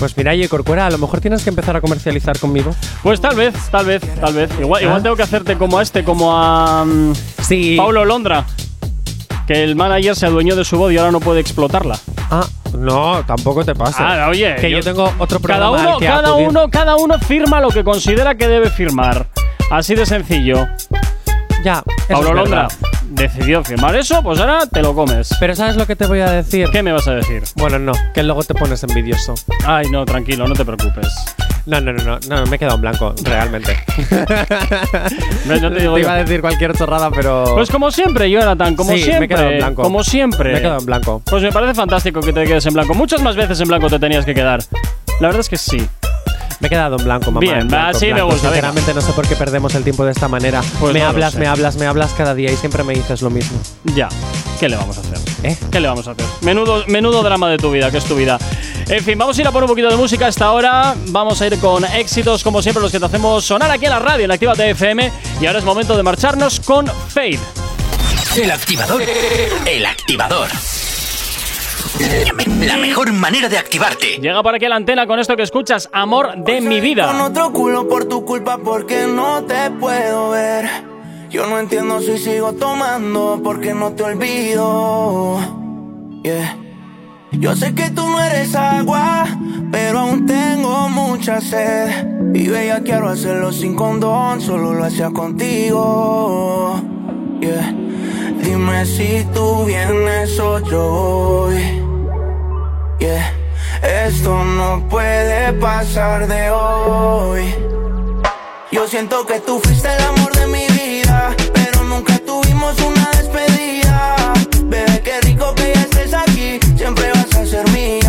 Pues mira, y Corcuera, a lo mejor tienes que empezar a comercializar conmigo. Pues tal vez, tal vez, tal vez. Igual, igual ¿Ah? tengo que hacerte como a este, como a mm, Sí. Paulo Londra. Que el manager se adueñó de su voz y ahora no puede explotarla. Ah, no, tampoco te pasa. Ah, oye, que yo, tengo otro Cada programa uno, al que cada acudir. uno, cada uno firma lo que considera que debe firmar. Así de sencillo. Ya, es Londra decidió firmar eso, pues ahora te lo comes. Pero ¿sabes lo que te voy a decir? ¿Qué me vas a decir? Bueno, no, que luego te pones envidioso. Ay, no, tranquilo, no te preocupes. No, no, no, no, no, me he quedado en blanco, realmente. No, no te digo iba a decir cualquier chorrada, pero. Pues como siempre, Jonathan, como Sí, me he siempre. quedado en blanco. Como siempre. Me he quedado en blanco. Pues me parece fantástico que te quedes en blanco. Muchas más veces en blanco te tenías que quedar. La verdad es que sí. Me he quedado en blanco, mamá. Bien, en blanco, así en me gusta, venga. Sinceramente, no sé por qué perdemos el tiempo de esta manera. Pues me no hablas, me hablas, me hablas cada día y siempre me dices lo mismo. Ya. ¿Qué le vamos a hacer? ¿Eh? ¿Qué le vamos a hacer? Menudo, menudo drama de tu vida, que es tu vida. En fin, vamos a ir a por un poquito de música hasta ahora. Vamos a ir con éxitos, como siempre, los que te hacemos sonar aquí en la radio, en Activa FM. Y ahora es momento de marcharnos con Fade. El activador. El activador. La mejor manera de activarte. Llega por aquí a la antena con esto que escuchas, Amor de mi Con vida. otro culo por tu culpa porque no te puedo ver. Yo no entiendo si sigo tomando porque no te olvido. Yeah. Yo sé que tú no eres agua, pero aún tengo mucha sed. Y bella quiero hacerlo sin condón, solo lo hacía contigo. Yeah. Dime si tú vienes o yo voy. Yeah. Esto no puede pasar de hoy. Yo siento que tú fuiste el amor de mi vida, pero nunca tuvimos una despedida. Bebé, qué rico que ya estés aquí, siempre vas a ser mía.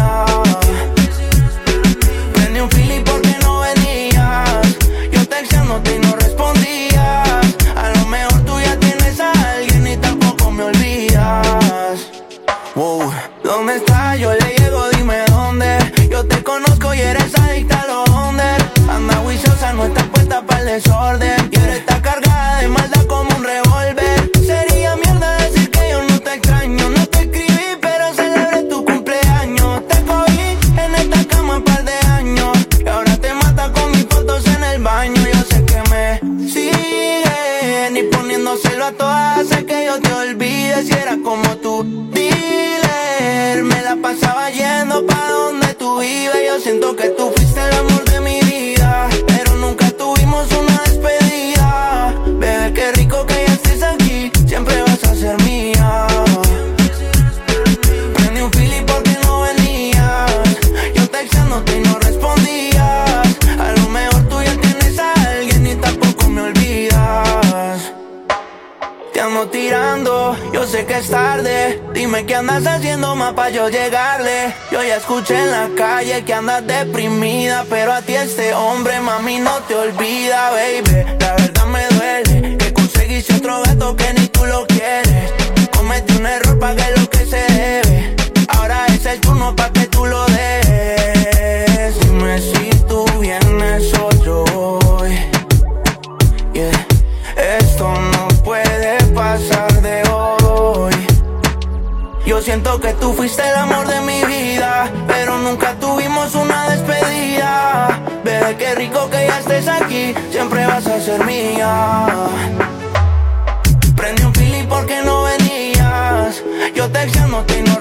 Tarde. Dime qué andas haciendo más pa' yo llegarle. Yo ya escuché en la calle que andas deprimida. Pero a ti este hombre, mami, no te olvida, baby. La verdad me duele que conseguiste otro gato siento que tú fuiste el amor de mi vida, pero nunca tuvimos una despedida. Bebé, qué rico que ya estés aquí, siempre vas a ser mía. Prendí un fili porque no venías. Yo no respondías.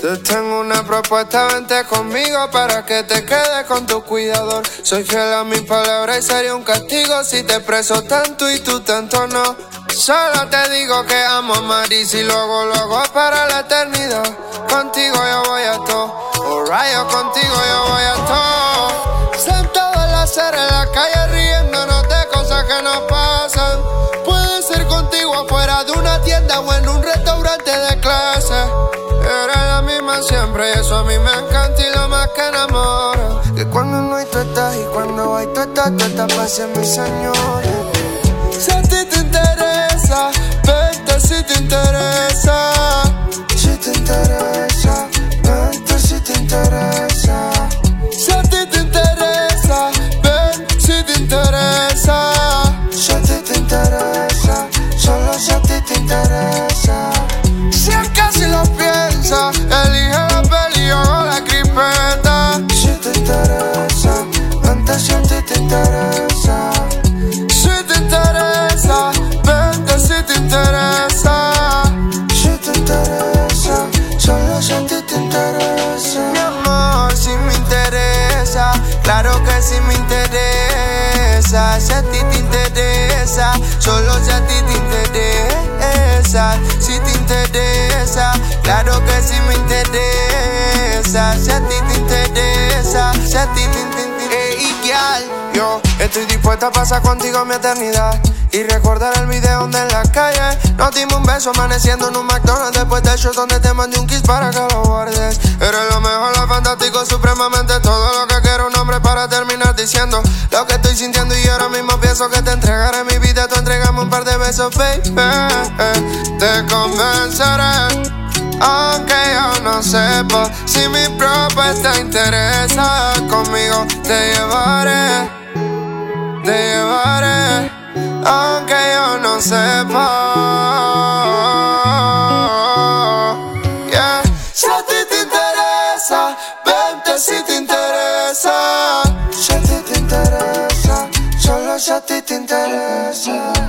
Te tengo una propuesta, vente conmigo para que te quedes con tu cuidador. Soy fiel a mi palabra y sería un castigo si te preso tanto y tú tanto no. Solo te digo que amo a Maris y luego, luego para la eternidad. Contigo yo voy a todo. Alright, yo contigo yo voy a todo. Sentado en la acera en la calle riéndonos de cosas que nos pasan. Puede ser contigo afuera de una tienda o en un restaurante siempre eso a mí me encanta y lo más que enamora. Que cuando no hay tú estás y cuando hay tú estás, tú estás para ser mi señora. Si a ti te interesa, vente si te interesa. Estoy dispuesta a pasar contigo mi eternidad. Y recordar el video donde en la calle nos dimos un beso amaneciendo en un McDonald's después del show donde te mandé un kiss para que lo guardes. Eres lo mejor, lo fantástico, supremamente todo lo que quiero un hombre para terminar diciendo lo que estoy sintiendo y ahora mismo pienso que te entregaré mi vida, tú entregame un par de besos, baby. Te convenceré. Aunque yo no sepa si mi propuesta interesa conmigo, te llevaré, te llevaré. Aunque yo no sepa. Yeah. Si a ti te interesa, vente si te interesa. Si a ti te interesa, solo si a ti te interesa.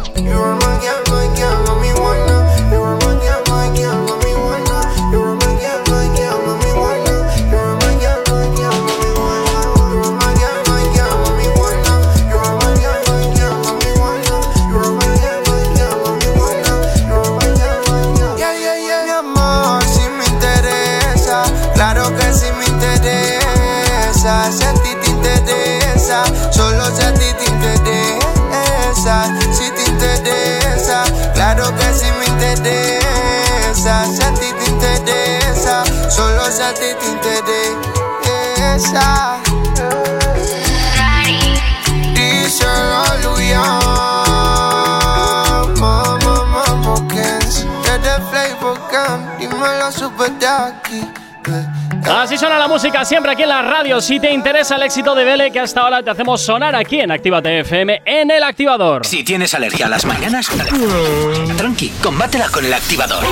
Así suena la música siempre aquí en la radio. Si te interesa el éxito de Vele, que hasta ahora te hacemos sonar aquí en Actívate FM en el activador. Si tienes alergia a las mañanas, mm. tranqui, combátela con el activador.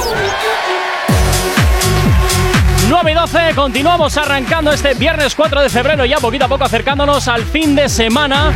9 y 12, continuamos arrancando este viernes 4 de febrero, ya poquito a poco acercándonos al fin de semana.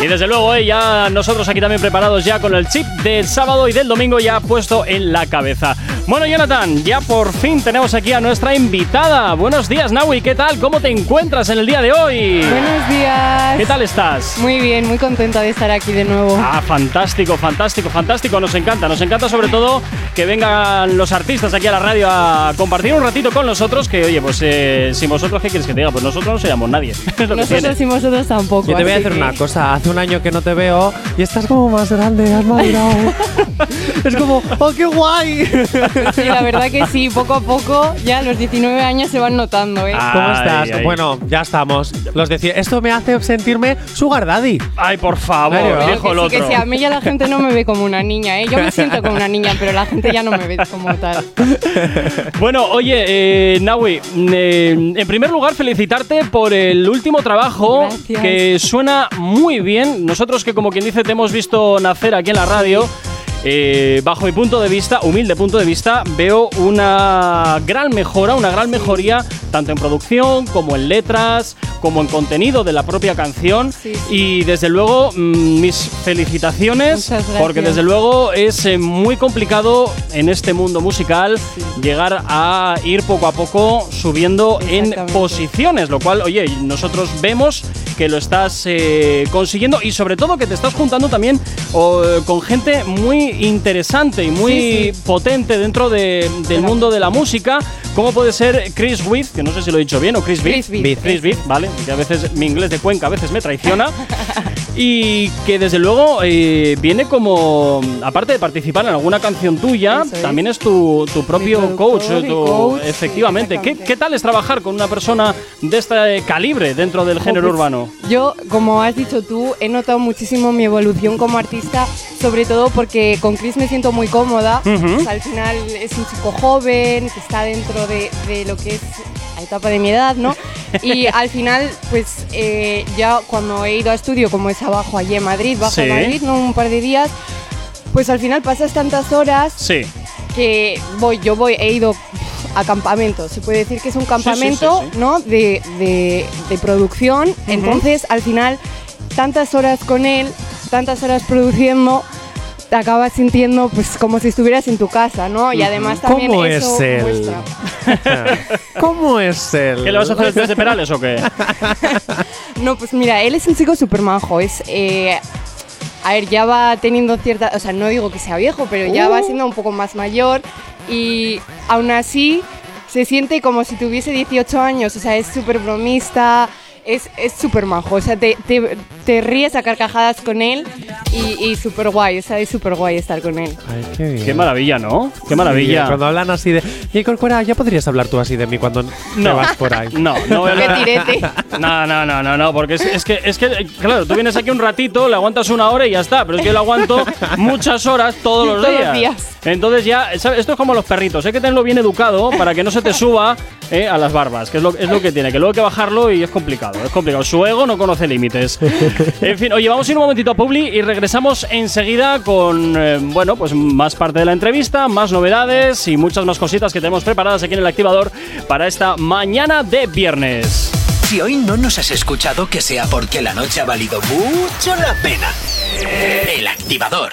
Y desde luego, eh, ya nosotros aquí también preparados ya con el chip del sábado y del domingo ya puesto en la cabeza. Bueno, Jonathan, ya por fin tenemos aquí a nuestra invitada. Buenos días, Naui, ¿qué tal? ¿Cómo te encuentras en el día de hoy? Buenos días. ¿Qué tal estás? Muy bien, muy contenta de estar aquí de nuevo. Ah, fantástico, fantástico, fantástico. Nos encanta, nos encanta sobre todo que vengan los artistas aquí a la radio a compartir un ratito con nosotros. Que oye, pues eh, sin vosotros, ¿qué quieres que te diga? Pues nosotros no seríamos nadie. Nosotros y vosotros tampoco. Yo te voy a decir que- una cosa, hace un año que no te veo y estás como más grande, has madurado. es como, ¡oh, qué guay! Sí, la verdad que sí, poco a poco ya los 19 años se van notando, ¿eh? ¿Cómo Ay, estás? ay. Bueno, ya estamos. Los decía, esto me hace sentirme sugar daddy. Ay, por favor, Claro. dijo el que sí, que otro. sí, a mí ya la gente no me ve como una niña, ¿eh? Yo me siento como una niña, pero la gente ya no me ve como tal. Bueno, oye, eh, Naui, eh, en primer lugar, felicitarte por el último trabajo Gracias. que suena muy bien. Nosotros que, como quien dice, te hemos visto nacer aquí en la radio. Eh, bajo mi punto de vista, humilde punto de vista, veo una gran mejora, una gran mejoría, tanto en producción como en letras, como en contenido de la propia canción. Y desde luego, mm, mis felicitaciones, porque desde luego es eh, muy complicado en este mundo musical llegar a ir poco a poco subiendo en posiciones, lo cual, oye, nosotros vemos que lo estás eh, consiguiendo y sobre todo que te estás juntando también con gente muy interesante y muy Sí, sí. potente dentro de- del mundo de la música, como puede ser Chris With, que no sé si lo he dicho bien, o Chris Beat. Chris Beat, Chris Beat, vale, que a veces mi inglés de Cuenca a veces me traiciona. Y que desde luego eh, viene como, aparte de participar en alguna canción tuya, es. también es tu, tu propio coach. eh, y tu- coach, sí, efectivamente. ¿Qué, qué tal es trabajar con una persona de este calibre dentro del género pues, urbano? Yo, como has dicho tú, he notado muchísimo mi evolución como artista, sobre todo porque con Chris me siento muy cómoda. Al final es un chico joven que está dentro de, de lo que es etapa de mi edad, ¿no? Y al final, pues eh, ya cuando he ido a estudio, como es abajo allí en Madrid, bajo Sí. Madrid, ¿no? Un par de días, pues al final pasas tantas horas Sí. que voy, yo voy, he ido a campamentos. Se puede decir que es un campamento, sí. ¿no? De, de- de producción. Entonces, al final, tantas horas con él, tantas horas produciendo, acabas sintiendo pues como si estuvieras en tu casa, ¿no? Y además también ¿Cómo eso es él? muestra. ¿Cómo es él? ¿Qué le vas a hacer de Perales o qué? No, pues mira, él es un chico súper majo. Es. eh, a ver, ya va teniendo cierta. O sea, no digo que sea viejo, pero ya Uh. va siendo un poco más mayor. Y aún así se siente como si tuviese 18 años. O sea, es súper bromista. Es es súper majo. O sea, te, te- te ríes a carcajadas con él. Y, y súper guay. O sea, es súper guay estar con él. Ay, qué bien. Qué maravilla, ¿no? Qué maravilla. Sí, cuando hablan así de. Y Corcuera, ya podrías hablar tú así de mí cuando te No. vas por ahí. No, no. No, no, no, no, no, porque es, es que, es que, claro, tú vienes aquí un ratito, le aguantas una hora y ya está, pero es que yo lo aguanto muchas horas todos los Todos los días. días. Entonces ya, ¿sabes? esto es como los perritos, hay que tenerlo bien educado para que no se te suba eh, a las barbas, que es lo, es lo que tiene, que luego hay que bajarlo y es complicado, es complicado. Su ego no conoce límites. En fin, oye, vamos a ir un momentito a Publi y regresamos enseguida con, eh, bueno, pues más parte de la entrevista, más novedades y muchas más cositas que tenemos preparadas aquí en el activador para esta mañana de viernes. Si hoy no nos has escuchado, que sea porque la noche ha valido mucho la pena. El activador.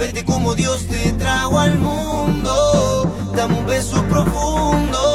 verte como Dios te trajo al mundo. Dame un beso profundo.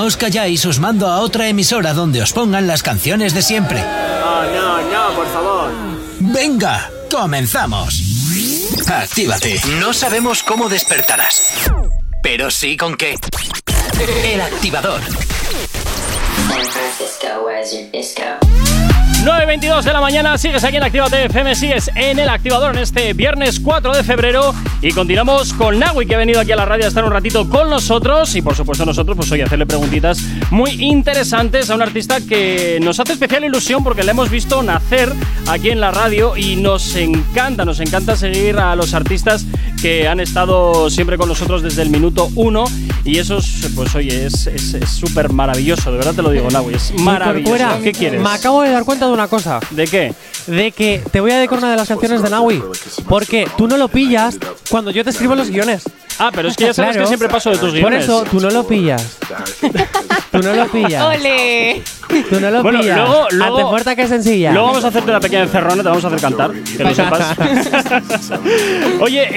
no os calláis, os mando a otra emisora donde os pongan las canciones de siempre. No, no, no, por favor. Venga, comenzamos. Actívate. No sabemos cómo despertarás, pero sí con qué. El activador. 9.22 de la mañana, sigues aquí en Actívate FM, sigues en el activador en este viernes 4 de febrero y continuamos con Nawi, que ha venido aquí a la radio a estar un ratito con nosotros. Y por supuesto, nosotros, pues hoy hacerle preguntitas muy interesantes a un artista que nos hace especial ilusión porque la hemos visto nacer aquí en la radio y nos encanta, nos encanta seguir a los artistas que han estado siempre con nosotros desde el minuto uno y eso, es, pues oye, es es- es súper maravilloso, de verdad te lo digo, Naui, es maravilloso. Corcuera, ¿Qué quieres? Me acabo de dar cuenta de una cosa. ¿De qué? De que te voy a dedicar una de las canciones de Naui. Porque tú no lo pillas cuando yo te escribo los guiones. Ah, pero es que ya sabes que siempre paso de tus Por guiones. eso, tú no lo pillas. tú no lo pillas. ¡Ole! Tú no lo Bueno, pillas. luego- luego- Ante puerta que sencilla. Luego vamos a hacerte una pequeña encerrona, te vamos a hacer cantar, que lo sepas. Oye,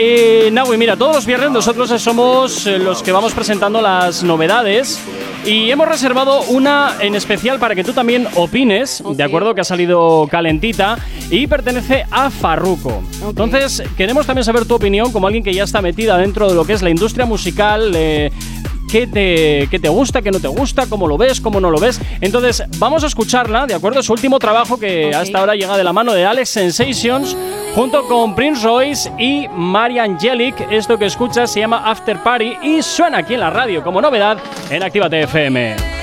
eh, Naui, mira, todos los viernes nosotros somos eh, los que vamos presentando las novedades y hemos reservado una en especial para que tú también opines, de acuerdo, que ha salido calentita y pertenece a Farruko. Entonces, queremos también saber tu opinión como alguien que ya está metida dentro de lo que es la industria musical. eh, ¿Qué te, qué te gusta, qué no te gusta, cómo lo ves, cómo no lo ves? Entonces, vamos a escucharla, ¿de acuerdo? Su último trabajo que hasta ahora llega de la mano de Alex Sensations, junto con Prince Royce y Mari Angelic. Esto que escuchas se llama After Party y suena aquí en la radio como novedad en Actívate FM.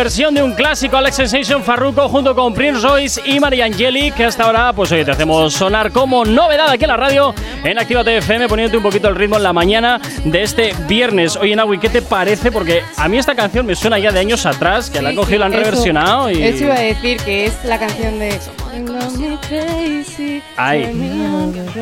Esta reversión de un clásico Alex Sensation Farruko junto con Prince Royce y María Angelic, que hasta ahora, pues oye, te hacemos sonar como novedad aquí en la radio en Actívate FM, poniéndote un poquito el ritmo en la mañana de este viernes. Oye, Naui, ¿qué te parece? Porque a mí esta canción me suena ya de años atrás, que la han cogido y la han Eso- reversionado y. Eso iba a decir que es la canción de You Love Me Crazy. Ahí.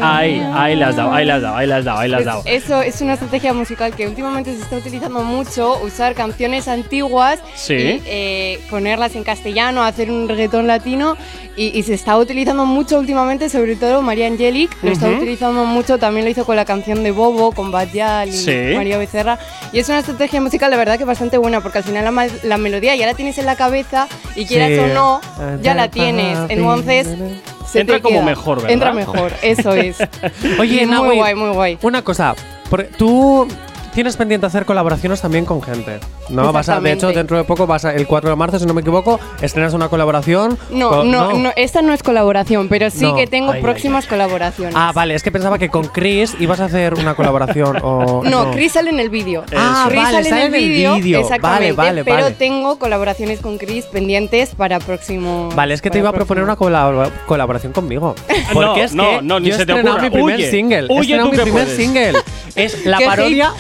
Ahí, ahí la has dado, ahí la has dado, ahí la has dado, ahí la has dado. Pues eso es una estrategia musical que últimamente se está utilizando mucho, usar canciones antiguas Sí. y eh, ponerlas en castellano, hacer un reggaetón latino y, y se está utilizando mucho últimamente, sobre todo María Angelic, lo está Ujú. utilizando mucho, también lo hizo con la canción de Bobo, con Badial y Sí. María Becerra y es una estrategia musical de verdad que bastante buena porque al final la, la melodía ya la tienes en la cabeza y quieras Sí. o no, ya la tienes, entonces... se Entra como queda. mejor, ¿verdad? Entra mejor, eso es. Oye, muy guay, muy guay. Una cosa, tú tienes pendiente hacer colaboraciones también con gente. ¿no? Vas a, de hecho, dentro de poco, vas a- el 4 de marzo, si no me equivoco, estrenas una colaboración. No, con- no, no, esta no es colaboración, pero sí No. que tengo Ay, ay, próximas colaboraciones. Ah, vale, es que pensaba que con Chris ibas a hacer una colaboración o. no, Chris sale en el vídeo. Ah, Chris vale, sale sale en el vídeo, exactamente, Vale, vale, pero vale. tengo colaboraciones con Chris pendientes para próximo. Vale, es que te iba a proponer una colabora- colaboración conmigo. Porque No, es no, que no, ni yo he se te estrenado ocurra. mi primer Huye. single. He Huye estrenado tú mi que primer puedes. single. Es la ¿Qué parodia.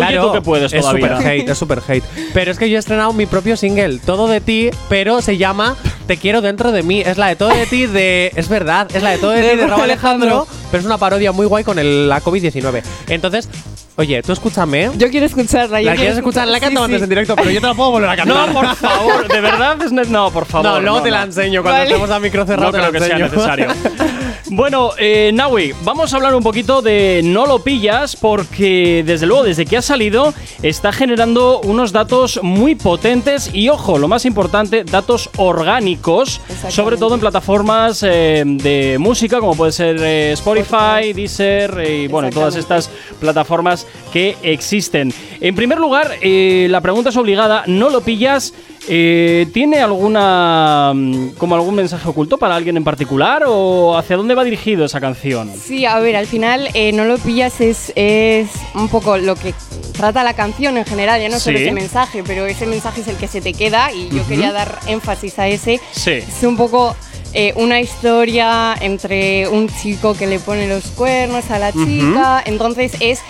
Tú que puedes es todavía. super hate, es super hate. Pero es que yo he estrenado mi propio single, Todo de ti, pero se llama Te quiero dentro de mí. Es la de Todo de ti de. Es verdad, es la de Todo de, De ti de Raúl Raúl Alejandro, Alejandro. pero es una parodia muy guay con el- la COVID-19. Entonces, oye, tú escúchame. Yo quiero escucharla. yo La quieres escuchar, la he cantado Sí, en directo, pero yo te la puedo volver a cantar. No, por favor, de verdad, no, por favor. No, luego te la no. enseño cuando Vale. estemos a micro cerrado. No creo que sea necesario. Bueno, eh, Naui, vamos a hablar un poquito de No lo pillas porque desde luego desde que ha salido está generando unos datos muy potentes y ojo, lo más importante, datos orgánicos, sobre todo en plataformas eh, de música como puede ser eh, Spotify, Deezer eh, y bueno, todas estas plataformas que existen. En primer lugar, eh, la pregunta es obligada, ¿no lo pillas? Eh, ¿Tiene alguna mm, como algún mensaje oculto para alguien en particular o hacia dónde va dirigido esa canción? Sí, a ver, al final eh, no lo pillas es, es un poco lo que trata la canción en general, ya no solo ese mensaje, pero ese mensaje es el que se te queda y yo quería dar énfasis a ese. Sí. Es un poco eh, una historia entre un chico que le pone los cuernos a la chica, entonces es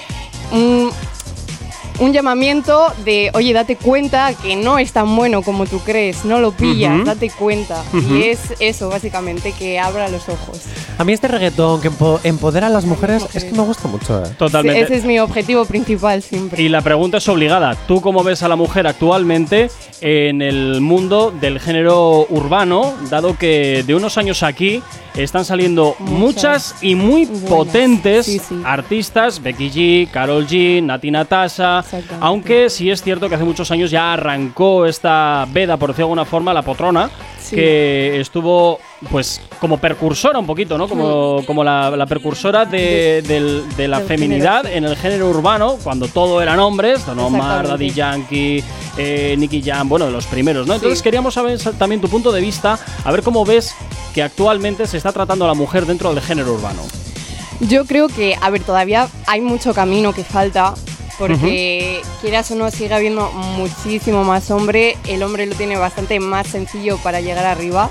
un, un llamamiento de, oye, date cuenta que no es tan bueno como tú crees, no lo pillas, date cuenta. Y es eso, básicamente, que abra los ojos. A mí este reggaetón que empo- empodera a las mujeres es que me gusta mucho. eh. Totalmente. Ese es mi objetivo principal siempre. Y la pregunta es obligada. ¿Tú cómo ves a la mujer actualmente en el mundo del género urbano, dado que de unos años aquí están saliendo muchas, y muy potentes artistas, Becky G, Carol G, Nati Natasha, aunque sí es cierto que hace muchos años ya arrancó esta veda, por decirlo de alguna forma, la potrona, Sí. que estuvo pues como precursora un poquito, ¿no? Como, como la, la precursora de, del- de la feminidad en el género urbano, cuando todo eran hombres, Don Omar. Daddy Yankee, eh, Nicky Jam, bueno, de los primeros, ¿no? Sí. Entonces queríamos saber sa- también tu punto de vista, a ver cómo ves que actualmente se está tratando a la mujer dentro del género urbano. Yo creo que, a ver, todavía hay mucho camino que falta. Porque quieras o no, sigue habiendo muchísimo más hombre. El hombre lo tiene bastante más sencillo para llegar arriba.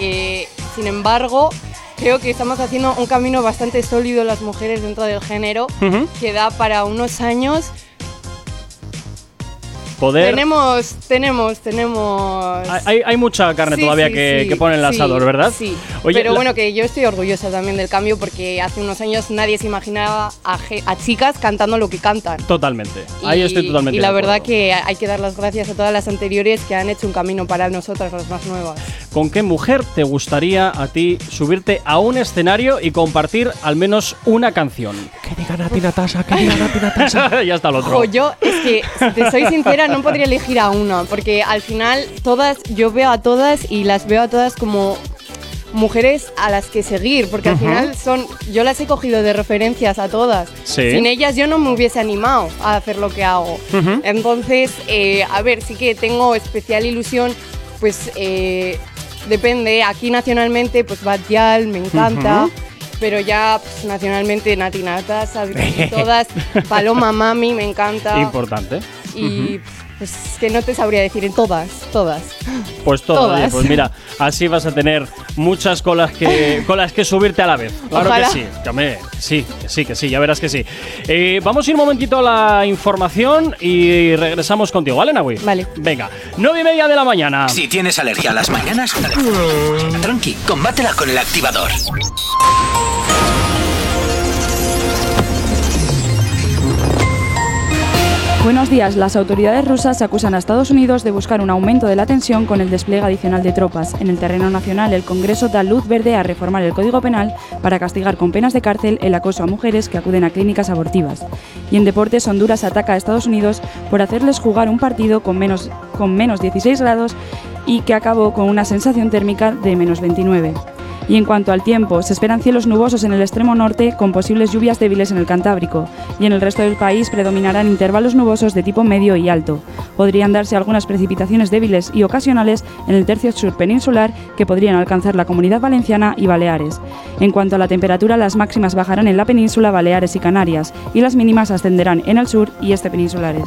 Eh, sin embargo, creo que estamos haciendo un camino bastante sólido las mujeres dentro del género que da para unos años. Poder... Tenemos, tenemos, tenemos. Hay- Hay, mucha carne Sí, todavía sí, que, sí, que pone en el sí, asador, ¿verdad? Sí. Oye, Pero la- bueno, que yo estoy orgullosa también del cambio porque hace unos años nadie se imaginaba a, chicas cantando lo que cantan. Totalmente. Ahí estoy totalmente Y la verdad que hay que dar las gracias a todas las anteriores que han hecho un camino para nosotras, las más nuevas. ¿Con qué mujer te gustaría a ti subirte a un escenario y compartir al menos una canción? Que diga Nati Natasha, que diga Nati Natasha. ya está el otro. Ojo, yo es que, si te soy sincera, no podría elegir a una, porque al final todas, yo veo a todas y las veo a todas como mujeres a las que seguir, porque al final son, yo las he cogido de referencias a todas. Sí. Sin ellas yo no me hubiese animado a hacer lo que hago. Entonces, eh, a ver, sí que tengo especial ilusión, pues eh, depende, aquí nacionalmente, pues Batial, me encanta. Pero ya pues, nacionalmente Nati Natasha, todas, Paloma Mami me encanta. Importante. Y pues que no te sabría decir en todas, todas. Pues todo, Todas. oye, pues mira, así vas a tener muchas colas que, con las que subirte a la vez. Claro Ojalá. que sí, que sí, que sí, que sí, ya verás que sí. Eh, vamos a ir un momentito a la información y regresamos contigo, ¿vale, Nahui? Vale. Venga, nueve y media de la mañana. Si tienes alergia a las mañanas, tranqui, combátela con el activador. Buenos días. Las autoridades rusas acusan a Estados Unidos de buscar un aumento de la tensión con el despliegue adicional de tropas. En el terreno nacional, el Congreso da luz verde a reformar el Código Penal para castigar con penas de cárcel el acoso a mujeres que acuden a clínicas abortivas. Y en deportes, Honduras ataca a Estados Unidos por hacerles jugar un partido con menos, con menos 16 grados y que acabó con una sensación térmica de menos 29. Y en cuanto al tiempo, se esperan cielos nubosos en el extremo norte con posibles lluvias débiles en el Cantábrico, y en el resto del país predominarán intervalos nubosos de tipo medio y alto. Podrían darse algunas precipitaciones débiles y ocasionales en el tercio sur peninsular que podrían alcanzar la comunidad valenciana y Baleares. En cuanto a la temperatura, las máximas bajarán en la península, Baleares y Canarias, y las mínimas ascenderán en el sur y este peninsulares.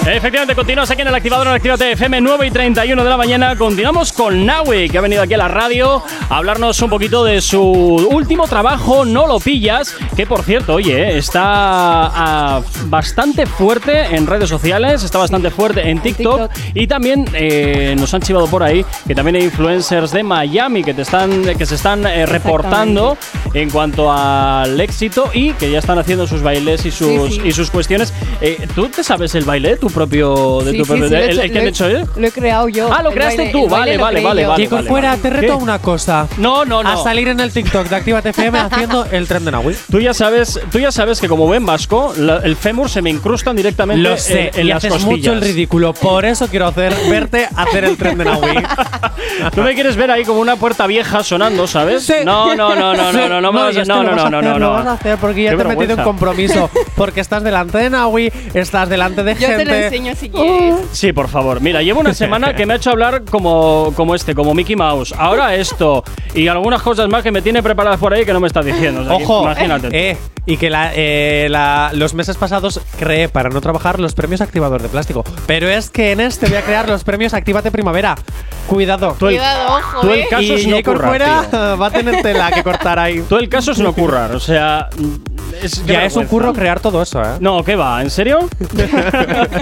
Efectivamente, continuamos aquí en el activador en Actívate FM 9 y 31 de la mañana. Continuamos con Naui, que ha venido aquí a la radio a hablarnos un poquito de su último trabajo, No lo pillas, que por cierto, oye, está ah, bastante fuerte en redes sociales, está bastante fuerte en TikTok, y también eh, nos han chivado por ahí que también hay influencers de Miami que te están que se están eh, reportando en cuanto al éxito y que ya están haciendo sus bailes y sus Sí, sí. y sus cuestiones. Eh, ¿Tú te sabes el baile tu propio de Sí, tu sí, propio sí, lo he el, hecho- el que lo han he- hecho eh? Lo he creado yo. Ah, lo El creaste baile- tú, vale, vale, vale, vale. Kiko vale, fuera, vale. te reto una cosa. No, no, no. A salir en el TikTok de Actívate FM haciendo el tren de Nahui. Tú ya sabes, tú ya sabes que como buen vasco, la- el fémur se me incrustan directamente Lo sé, en, en y las haces costillas. mucho el ridículo. Por eso quiero hacer, verte hacer el tren de Nahui. Tú me quieres ver ahí como una puerta vieja sonando, ¿sabes? No, no, no, no, no, no, no, no, no, no, hacer, no, Lo no. vas a hacer porque ya te he metido en compromiso. Porque estás delante de Nahui, estás delante de gente. Te enseño si quieres. Sí, por favor. Mira, llevo una semana que me ha hecho hablar como, como este, como Mickey Mouse. Ahora esto. Y algunas cosas más que me tiene preparadas por ahí que no me estás diciendo. O sea, que Ojo, Imagínate. tú. eh, y que la, eh, la- los meses pasados creé para no trabajar los premios activador de plástico. Pero es que en este voy a crear los premios Actívate Primavera. Cuidado. Tú el- Cuidado, ojo, tú el eh. caso es y no currar, tío. va a tener tela que cortar ahí. Todo el caso es no currar. O sea, es, Ya es un curro crear todo eso, ¿eh? No, ¿qué va? ¿En serio?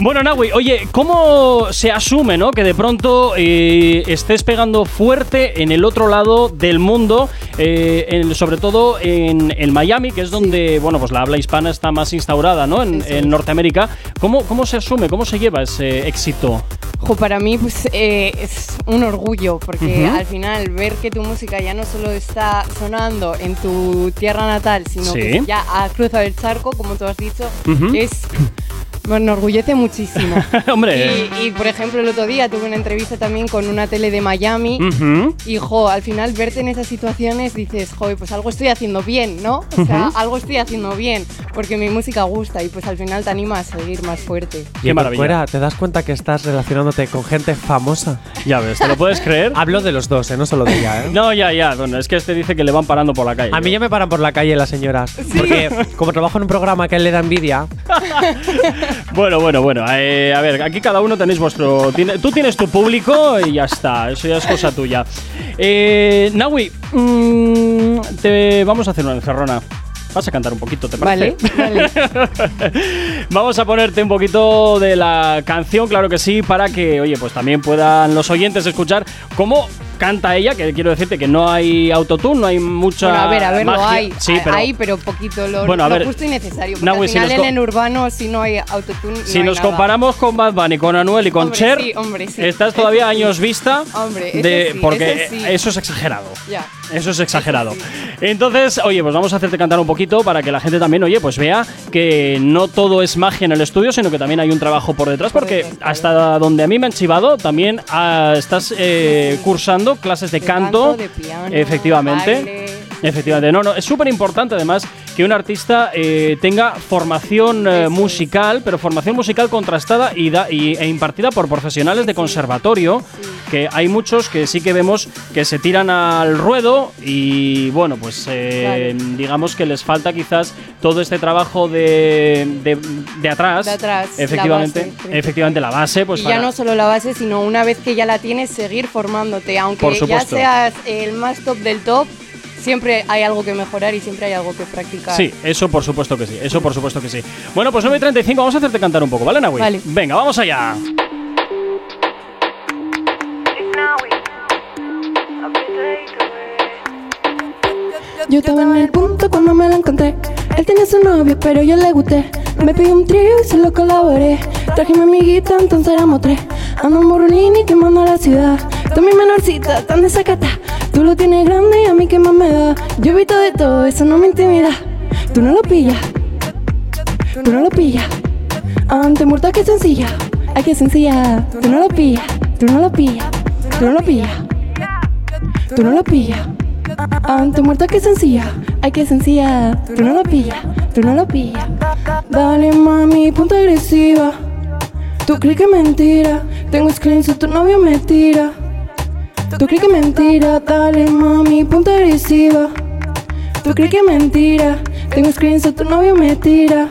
bueno, Nahui, oye, ¿cómo se asume, no? Que de pronto eh, estés pegando fuerte en el otro lado del mundo, eh, en- sobre todo en, en Miami, que es donde, bueno, pues la habla hispana está más instaurada, ¿no? En, en Norteamérica. ¿Cómo, ¿Cómo se asume? ¿Cómo se lleva ese éxito? Jo, para mí pues eh, es un orgullo porque al final ver que tu música ya no solo está sonando en tu tierra natal, sino Sí. que ya ha cruzado el charco, como tú has dicho, es me enorgullece muchísimo. Hombre. Y, y, por ejemplo el otro día tuve una entrevista también con una tele de Miami Ujú. y jo, al final verte en esas situaciones dices, joder, pues algo estoy haciendo bien, ¿no? O sea, Ujú. algo estoy haciendo bien porque mi música gusta y pues al final te anima a seguir más fuerte. Y en fuera, ¿te das cuenta que estás relacionándote con gente famosa? Ya ves, ¿te lo puedes creer? Hablo de los dos, ¿eh? No solo de ella, ¿eh? No, ya, ya. Bueno, es que este dice que le van parando por la calle. A mí ya me paran por la calle las señoras. Porque como trabajo en un programa que a él le da envidia, Bueno, bueno, bueno. eh, a ver, aquí cada uno tenéis vuestro. tiene- tú tienes tu público y ya está. Eso ya es cosa tuya. Eh, Naui, mm, te vamos a hacer una encerrona. Vas a cantar un poquito, ¿te parece? Vale, Vamos a ponerte un poquito de la canción, claro que sí, para que, oye, pues también puedan los oyentes escuchar cómo canta ella, que quiero decirte que no hay autotune, no hay mucha Bueno, a ver, a ver, lo magia. hay. Sí, a- pero hay, pero poquito. Lo, Bueno, a lo ver, justo y necesario. Porque Nahui, al si final nos en el urbano, si no hay autotune, si no hay nos nada. comparamos con Bad Bunny, con Anuel y con Hombre, Cher, sí, hombre, sí. estás todavía años vista Hombre, ese de porque ese eso es exagerado. Ya. Eso es exagerado. Entonces, oye, pues vamos a hacerte cantar un poquito para que la gente también, oye, pues vea que no todo es magia en el estudio, sino que también hay un trabajo por detrás, porque hasta donde a mí me han chivado, también ah, estás eh, cursando clases de, canto. de piano, efectivamente. baile. Efectivamente, no, no, es súper importante además que un artista eh, tenga formación eh, musical, pero formación musical contrastada y, da- y- e impartida por profesionales de conservatorio, que hay muchos que sí que vemos que se tiran al ruedo y bueno, pues eh, digamos que les falta quizás todo este trabajo de, de, de atrás. De atrás, la Efectivamente, base. efectivamente la base, pues y para- ya no solo la base, sino una vez que ya la tienes, seguir formándote. Aunque ya seas el más top del top, siempre hay algo que mejorar y siempre hay algo que practicar. Sí, eso por supuesto que sí, eso por supuesto que sí. Bueno, pues 9 y 35, vamos a hacerte cantar un poco, ¿vale, Nahui? Vale. Venga, vamos allá. Yo estaba en el punto cuando me la encontré. Él tenía su novio, pero yo le gusté. Me pidió un trío y se lo colaboré. Traje mi amiguita, entonces éramos tres. Ando en Morolini quemando la ciudad. Tú mi menorcita, tan desacata. Tú lo tienes grande y a mí que más me da. Yo he visto de todo, eso no me intimida. Tú no lo pillas. Tú no lo pillas. Ante muerta que sencilla. Ay, que sencilla. Tú no lo pillas. Tú no lo pillas. Tú no lo pillas. Tú no lo pillas. Ante muerta que sencilla, ay que sencilla, tú no lo pillas, tú no lo pillas. Dale mami, punta agresiva. Tú crees que mentira, tengo screenshot, tu novio me tira. Tú crees que mentira, dale mami, punta agresiva. Tú crees que mentira, tengo screenshot, tu novio me tira.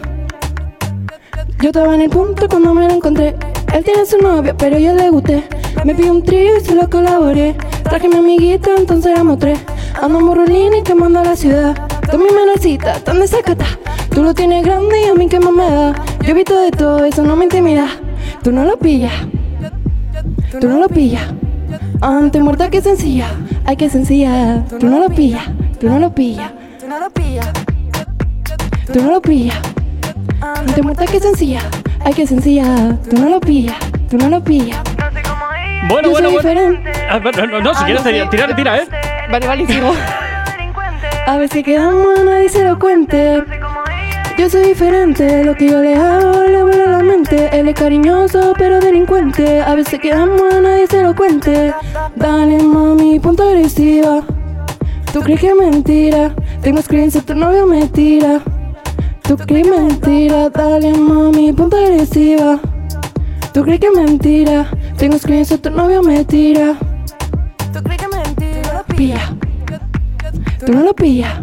Yo estaba en el punto cuando me lo encontré. Él tiene su novia, pero yo le gusté. Me pidió un trío y se lo colaboré. Traje mi amiguita, entonces éramos tres. Ando en Morrolini quemando la ciudad. Tú mi menorcita, tan desacata. Tú lo tienes grande y a mí que más me da. Yo he visto de todo, eso no me intimida. Tú no lo pillas. Tú no lo pillas. Ante muerta que sencilla. Ay, que sencilla. Tú no lo pillas. Tú no lo pillas. Tú no lo pillas. Tú no lo pillas. Ante muerta que sencilla. Ay, que sencilla. Tú no lo pillas. Tú no lo pillas. Bueno, Yo bueno, soy bueno. Ah, no, no, si quieres tirar, tirar, tira, ¿eh? Vale, vale, sigo. A ver si quedamos, nadie se lo cuente. Yo soy diferente, lo que yo le hago le vuela la mente. Él es cariñoso, pero delincuente. A veces quedamos, nadie se lo cuente. Dale, mami, punto agresiva. ¿Tú crees que es mentira? Tengo screens, tu novio me tira. ¿Tú crees mentira? Dale, mami, punto agresiva. ¿Tú crees que mentira? Tengo screens, tu novio me tira. ¿Tú crees que mentira? Pilla. Tú no lo pillas.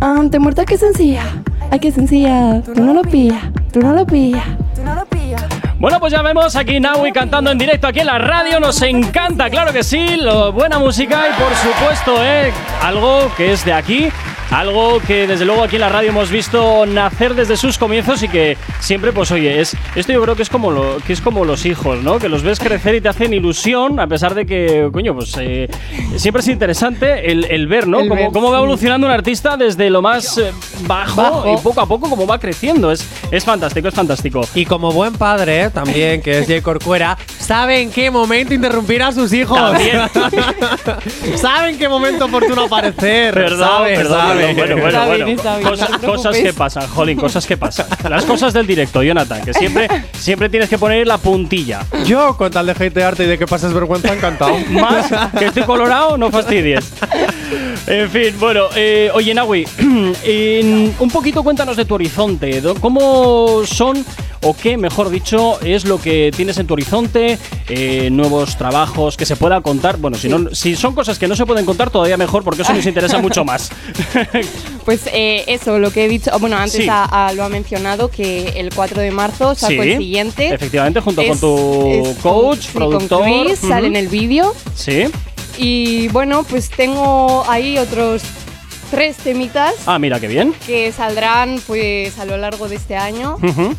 Ante muerta que sencilla. Ay, que sencilla. Tú no lo pillas. Tú no lo pillas. Tú no lo pillas. Bueno, pues ya vemos aquí Naui cantando en directo aquí en la radio. Nos encanta, claro que sí. Lo, buena música y por supuesto, ¿eh? algo que es de aquí. Algo que desde luego aquí en la radio hemos visto nacer desde sus comienzos y que siempre, pues oye, es esto yo creo que es como lo, que es como los hijos, ¿no? Que los ves crecer y te hacen ilusión, a pesar de que, coño, pues eh, siempre es interesante el, el ver, ¿no? El Cómo, ver, cómo va evolucionando un artista desde lo más eh, bajo, Bajo. y poco a poco cómo va creciendo. Es, es fantástico, es fantástico. Y como buen padre, ¿eh? también, que es Jay Corcuera, sabe en qué momento interrumpir a sus hijos. Sabe en qué momento oportuno aparecer. Perdón, sabe, perdón, sabe. Perdón. Bueno, bueno, Está bien, bueno. está bien, Cosas, no que pasan, Jolín, cosas que pasan. Las cosas del directo, Jonathan, que siempre, siempre tienes que poner la puntilla. Yo, con tal de hatearte y de que pases vergüenza, encantado. Más que estoy colorado, no fastidies. En fin, bueno, eh, oye, Nahui, en- un poquito cuéntanos de tu horizonte. ¿Cómo son, o qué, mejor dicho, es lo que tienes en tu horizonte? Eh, nuevos trabajos que se pueda contar. Bueno, si, no, si son cosas que no se pueden contar, todavía mejor, porque eso nos interesa mucho más. Pues eh, eso, lo que he dicho, bueno, antes Sí. a- a- lo ha mencionado, que el 4 de marzo saco Sí, el siguiente. efectivamente, junto con tu coach, con, productor. Con Chris, sale Ujú. en el vídeo. Sí. Y bueno, pues tengo ahí otros tres temitas Ah, mira, qué bien. que saldrán pues a lo largo de este año. Ujú.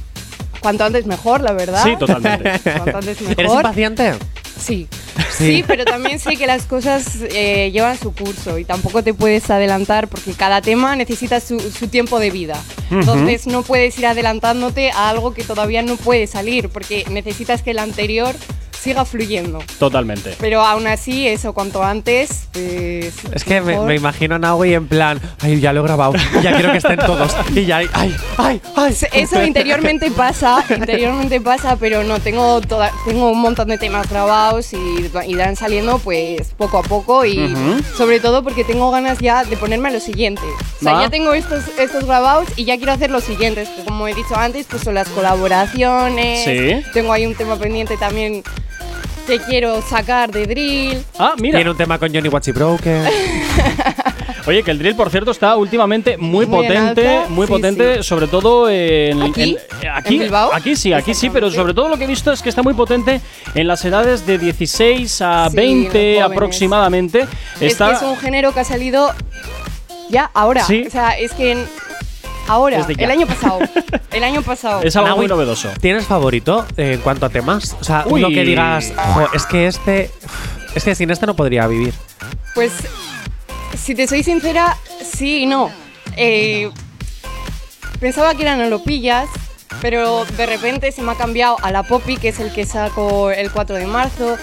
Cuanto antes mejor, la verdad. Sí, totalmente. Cuanto antes mejor. ¿Eres impaciente? Sí. sí. pero también sé que las cosas eh, llevan su curso y tampoco te puedes adelantar porque cada tema necesita su, su tiempo de vida. Entonces no puedes ir adelantándote a algo que todavía no puede salir porque necesitas que el anterior siga fluyendo. Totalmente. Pero aún así, eso cuanto antes, pues. Es que me, me imagino a Naui en plan, ay, ya lo he grabado, ya quiero que estén todos. Y ya, ay, ay, ay. Eso interiormente pasa, interiormente pasa, pero no, tengo, toda, tengo un montón de temas grabados y irán saliendo pues poco a poco y Ujú. sobre todo porque tengo ganas ya de ponerme a lo siguiente. O sea, Va. ya tengo estos, estos grabados y ya quiero hacer los siguientes, como he dicho antes, pues son las colaboraciones. Sí. Tengo ahí un tema pendiente también que quiero sacar de drill. Ah, mira. Tiene un tema con Johnny Watchy Broken. Oye, que el drill, por cierto, está últimamente muy, Muy en potente, alta, muy sí, potente, sí. sobre todo en ¿Aquí? en- aquí, ¿En Bilbao? aquí sí, aquí sí, pero sobre todo lo que he visto es que está muy potente en las edades de 16 a Sí, 20 jóvenes. aproximadamente. Es Está que es un género que ha salido ya ahora. Sí. O sea, es que en- ahora, Desde ya. el año pasado. el año pasado. es algo muy novedoso. ¿Tienes favorito eh, en cuanto a temas? O sea, Uy. uno que digas, "Jo, es que este. Es que sin este no podría vivir. Pues, si te soy sincera, sí y no. Eh, pensaba que eran No lo pillas, pero de repente se me ha cambiado a la Poppy, que es el que saco el 4 de marzo.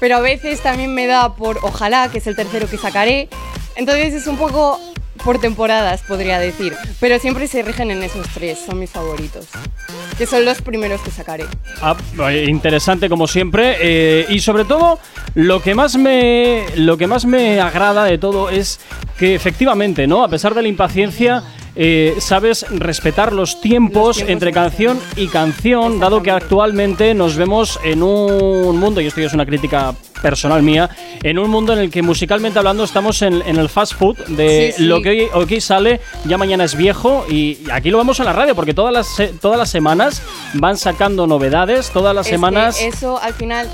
Pero a veces también me da por Ojalá, que es el tercero que sacaré. Entonces es un poco por temporadas, podría decir. Pero siempre se rigen en esos tres, son mis favoritos. Que son los primeros que sacaré. Ah, interesante como siempre eh, y sobre todo lo que más me lo que más me agrada de todo es que efectivamente no a pesar de la impaciencia eh, sabes respetar los tiempos, entre canción y canción, dado que actualmente nos vemos en un mundo, y esto ya es una crítica personal mía, en un mundo en el que musicalmente hablando estamos en, en el fast food de Sí, sí. lo que hoy, hoy sale, ya mañana es viejo, y aquí lo vemos en la radio, porque todas las, todas las semanas van sacando novedades, todas las Es semanas... eso al final,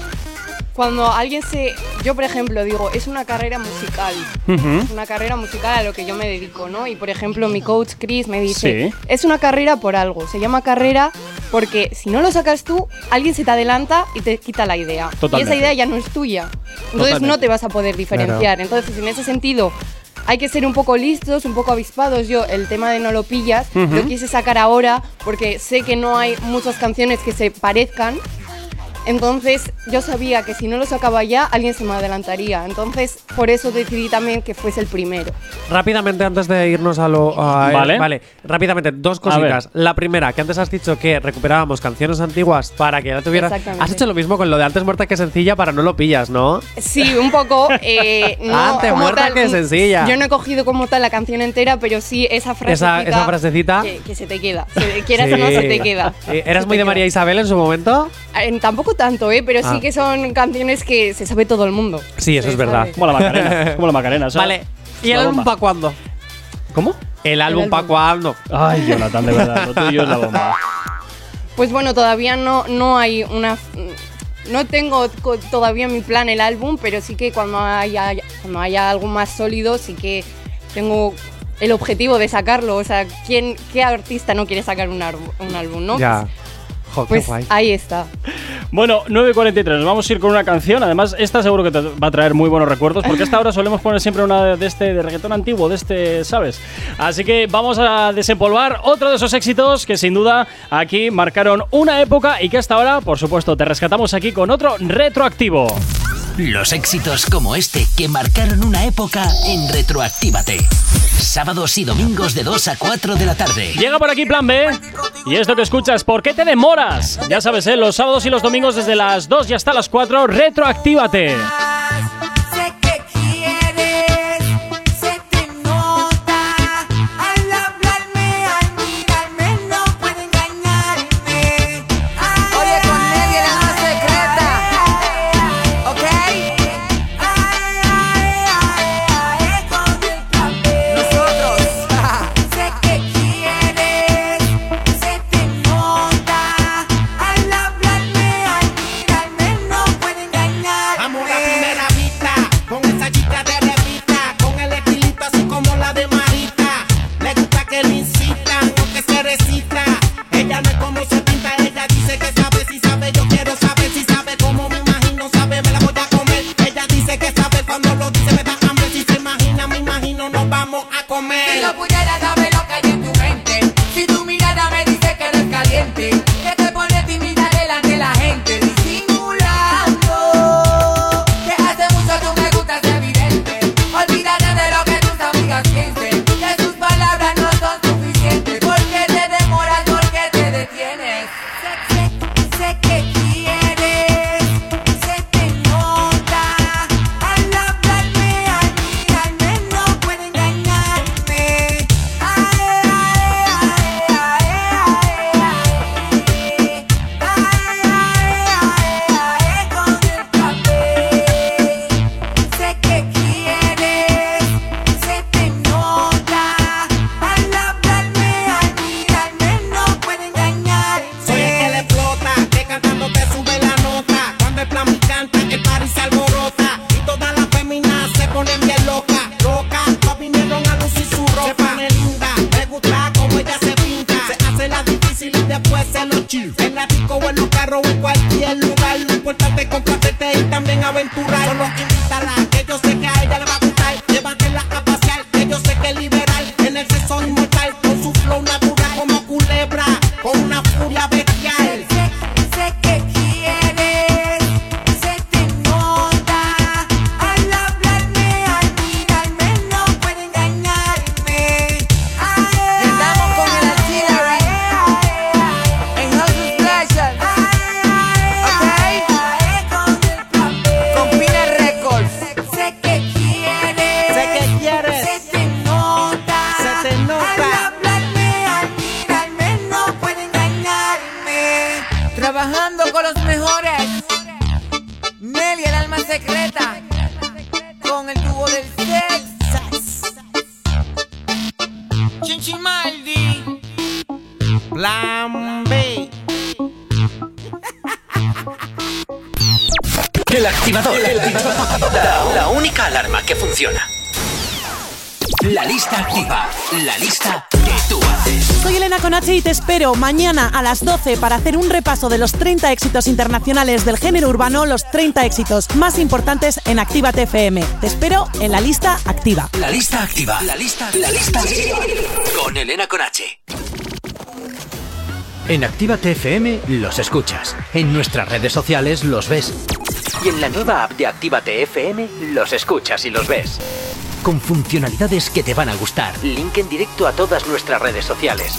cuando alguien se. Yo, por ejemplo, digo, es una carrera musical. Ujú. Es una carrera musical a lo que yo me dedico, ¿no? Y por ejemplo, mi coach Chris me dice: Sí. es una carrera por algo. Se llama carrera porque si no lo sacas tú, alguien se te adelanta y te quita la idea. Totalmente. Y esa idea ya no es tuya. Entonces Totalmente. no te vas a poder diferenciar. Entonces, en ese sentido. Hay que ser un poco listos, un poco avispados. Yo el tema de no lo pillas Ujú. lo quise sacar ahora porque sé que no hay muchas canciones que se parezcan. Entonces yo sabía que si no lo sacaba ya, alguien se me adelantaría. Entonces por eso decidí también que fuese el primero. Rápidamente, antes de irnos a lo. a- Vale. Vale, rápidamente, dos cositas. La primera, que antes has dicho que recuperábamos canciones antiguas para que ya tuvieras. Exactamente. Has hecho lo mismo con lo de antes muerta que sencilla para no lo pillas, ¿no? Sí, un poco. eh, no Antes muerta tal, que sencilla. Yo no he cogido como tal la canción entera, pero sí esa frasecita. esa frasecita. Que, que se te queda. Se- quieras o no, se te queda. ¿Eras Se muy de María Isabel en su momento? Eh, tampoco tanto, ¿eh? Pero Ah. sí que son canciones que se sabe todo el mundo. Sí, eso Se es verdad. sabe. Como la Macarena. como la Macarena. Vale. ¿Y el álbum para cuándo? ¿Cómo? El álbum álbum. para cuándo. Ay, Jonathan, de verdad, lo tuyo es la bomba. Pues bueno, todavía no, no hay una. No tengo todavía en mi plan el álbum, pero sí que cuando haya, cuando haya algo más sólido, sí que tengo el objetivo de sacarlo. O sea, ¿quién, ¿qué artista no quiere sacar un, álbum, no? Ya. Jo, Pues guay. ahí está. Bueno, 9.43, nos vamos a ir con una canción. Además, esta seguro que te va a traer muy buenos recuerdos, porque a esta hora solemos poner siempre una de este de reggaetón antiguo, de este, ¿sabes? Así que vamos a desempolvar otro de esos éxitos que sin duda aquí marcaron una época y que hasta ahora, por supuesto, te rescatamos aquí con otro retroactivo. Los éxitos como este que marcaron una época en Retroactívate. Sábados y domingos de 2 a 4 de la tarde. Llega por aquí Plan B. Y esto que escuchas, ¿por qué te demoras? Ya sabes, ¿eh? los sábados y los domingos desde las 2 y hasta las 4, retroactívate. Espero mañana a las 12 para hacer un repaso de los 30 éxitos internacionales del género urbano, los 30 éxitos más importantes en Activa FM. Te espero en la lista activa. La lista activa. La lista, la lista activa. Con Elena Conache. En Actívate FM los escuchas. En nuestras redes sociales los ves. Y en la nueva app de Actívate FM los escuchas y los ves. Con funcionalidades que te van a gustar. Link en directo a todas nuestras redes sociales.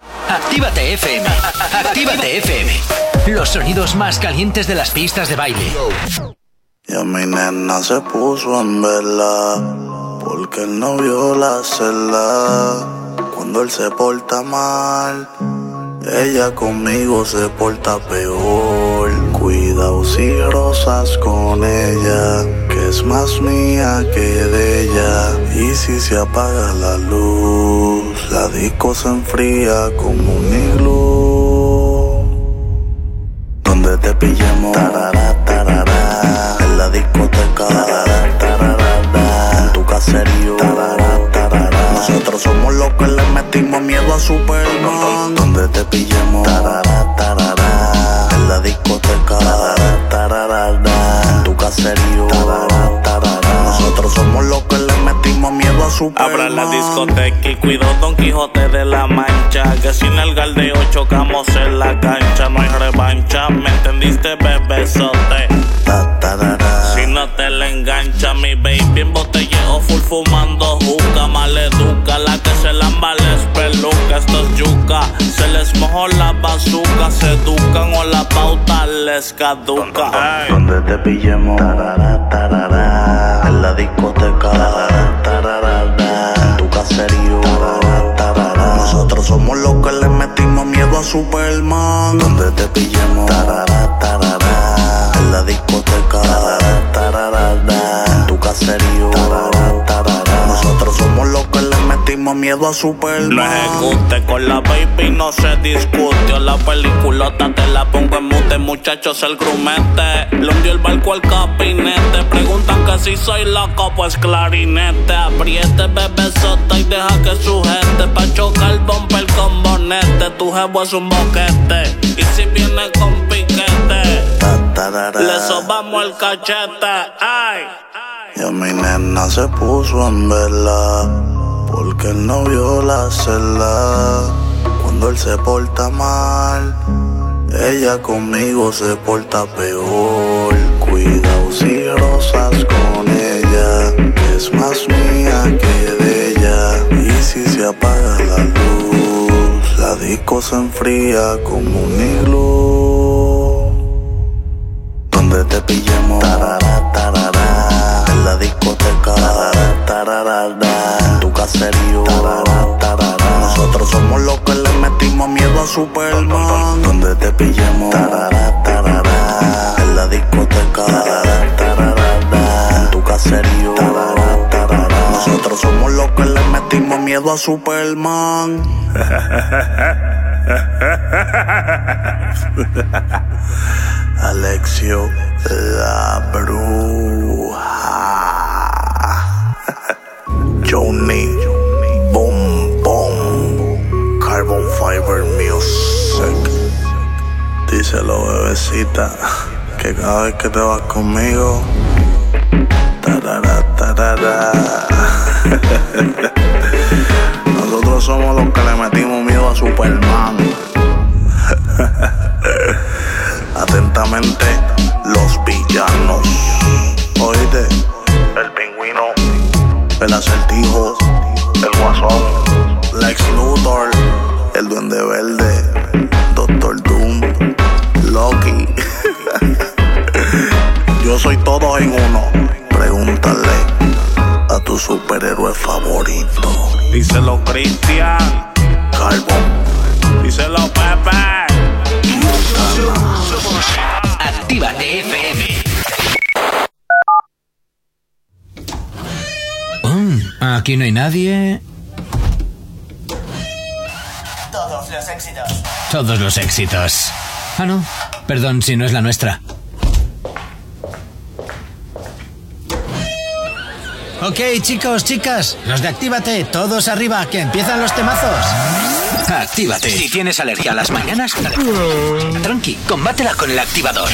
Actívate FM. Actívate FM. Los sonidos más calientes de las pistas de baile. Y a mi nena se puso en vela porque él no vio la celda. Cuando él se porta mal, ella conmigo se porta peor. Cuidado si rosas con ella, que es más mía que de ella. Y si se apaga la luz, la disco se enfría como un iglú. Donde te pillemos, tarara, tarara, en la discoteca, tarara, tarara, en tu caserío, tarara, tarara. Nosotros somos los que le metimos miedo a Superman. Donde te pillemos, tarara, en la discoteca, tu caserío. Nosotros somos los que le metimos miedo a Superman. Abra la discoteca y cuido Don Quijote de la Mancha. Que sin el galdeo chocamos en la cancha. No hay revancha, ¿me entendiste, bebesote? No te la engancha, mi baby en botelleo full fumando juca. Maleduca, la que se lamba les peluca. Esto es yuca, se les mojó la bazuca. Se educan o la pauta les caduca. Donde te pillemos, tarara, tarara, en la discoteca, tarara, tarara, en tu caserío, tarara, tarara. Nosotros somos los que le metimos miedo a Superman. Donde te pillemos, tarara, tarara, en la discoteca, tarara, tu caserío. Nosotros somos los que le metimos miedo a Superman. No ejecute con la baby, no se discute. La peliculota te la pongo en mute, muchachos, el grumete. Le hundió el barco al capinete. Preguntan que si soy loco, pues clarinete. Apriete, bebé sota y deja que sujete. Pa' chocar bumper con bonete. Tu jevo es un boquete. Y si viene con piquete, le sobamos el cachete. Ay. Y a mi nena se puso en vela porque él no vio la celda. Cuando él se porta mal, ella conmigo se porta peor. Cuidado si rosas con ella, es más mía que de ella. Y si se apaga la luz, la disco se enfría como un iglú. Donde te pillemos, tarara, tarara, en la discoteca, tarara, tarara, en tu caserío. Nosotros somos los que le metimos miedo a Superman. Donde te pillemos, en la discoteca, en tu caserío. Nosotros somos los que le metimos miedo a Superman. Alexio la bruja. Johnny Boom Boom Carbon Fiber Music. Díselo, bebecita, que cada vez que te vas conmigo, tarara. Nosotros somos los que le metimos Superman. Atentamente, los villanos. Oíste, el pingüino, el acertijo, el guasón, Lex Luthor, el duende verde, Doctor Doom, Loki. Yo soy todo en uno. Pregúntale a tu superhéroe favorito. Díselo, Cristian. Calvo. Díselo Pepe. Actívate FM. Mm, aquí no hay nadie. Todos los éxitos. Todos los éxitos. Ah, no. Perdón si no es la nuestra. Ok, chicos, chicas, los de Actívate, todos arriba, que empiezan los temazos. Actívate. Si tienes alergia a las mañanas, tranqui, combátela con el activador.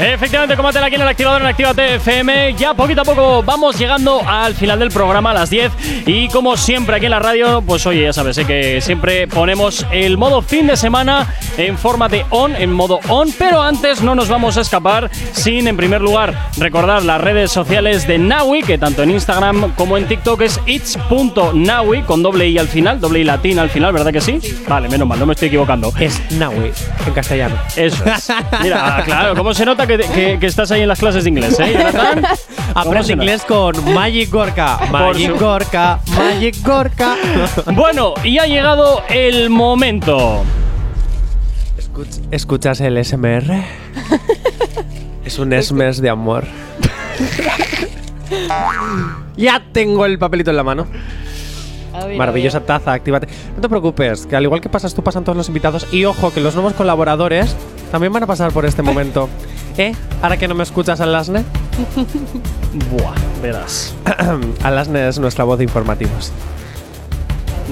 Efectivamente, combátela aquí en el activador en Actívate FM. Ya poquito a poco vamos llegando al final del programa a las 10. Y como siempre aquí en la radio, pues oye, ya sabes, eh, que siempre ponemos el modo fin de semana en forma de on, en modo on. Pero antes no nos vamos a escapar sin, en primer lugar, recordar las redes sociales de Naui, que tanto en Instagram como en TikTok es its.naui, con doble i al final, doble i latina al final, ¿verdad que sí? Vale, menos mal, no me estoy equivocando. Es Naui, en castellano. Eso es. Mira, claro, ¿cómo se nota que, que- que estás ahí en las clases de inglés, eh, Jonathan? ¿Cómo Aprende inglés con Magic Gorka. Magic Gorka, Magic Gorka. Bueno, y ha llegado el momento. Escuch- ¿Escuchas el SMR? es un SMS de amor. ya tengo el papelito en la mano. Ver, Maravillosa taza, actívate. No te preocupes, que al igual que pasas tú, pasan todos los invitados. Y ojo, que los nuevos colaboradores también van a pasar por este momento. ¿Eh? Ahora que no me escuchas, Alasne. Buah, verás. Alasne es nuestra voz de informativos.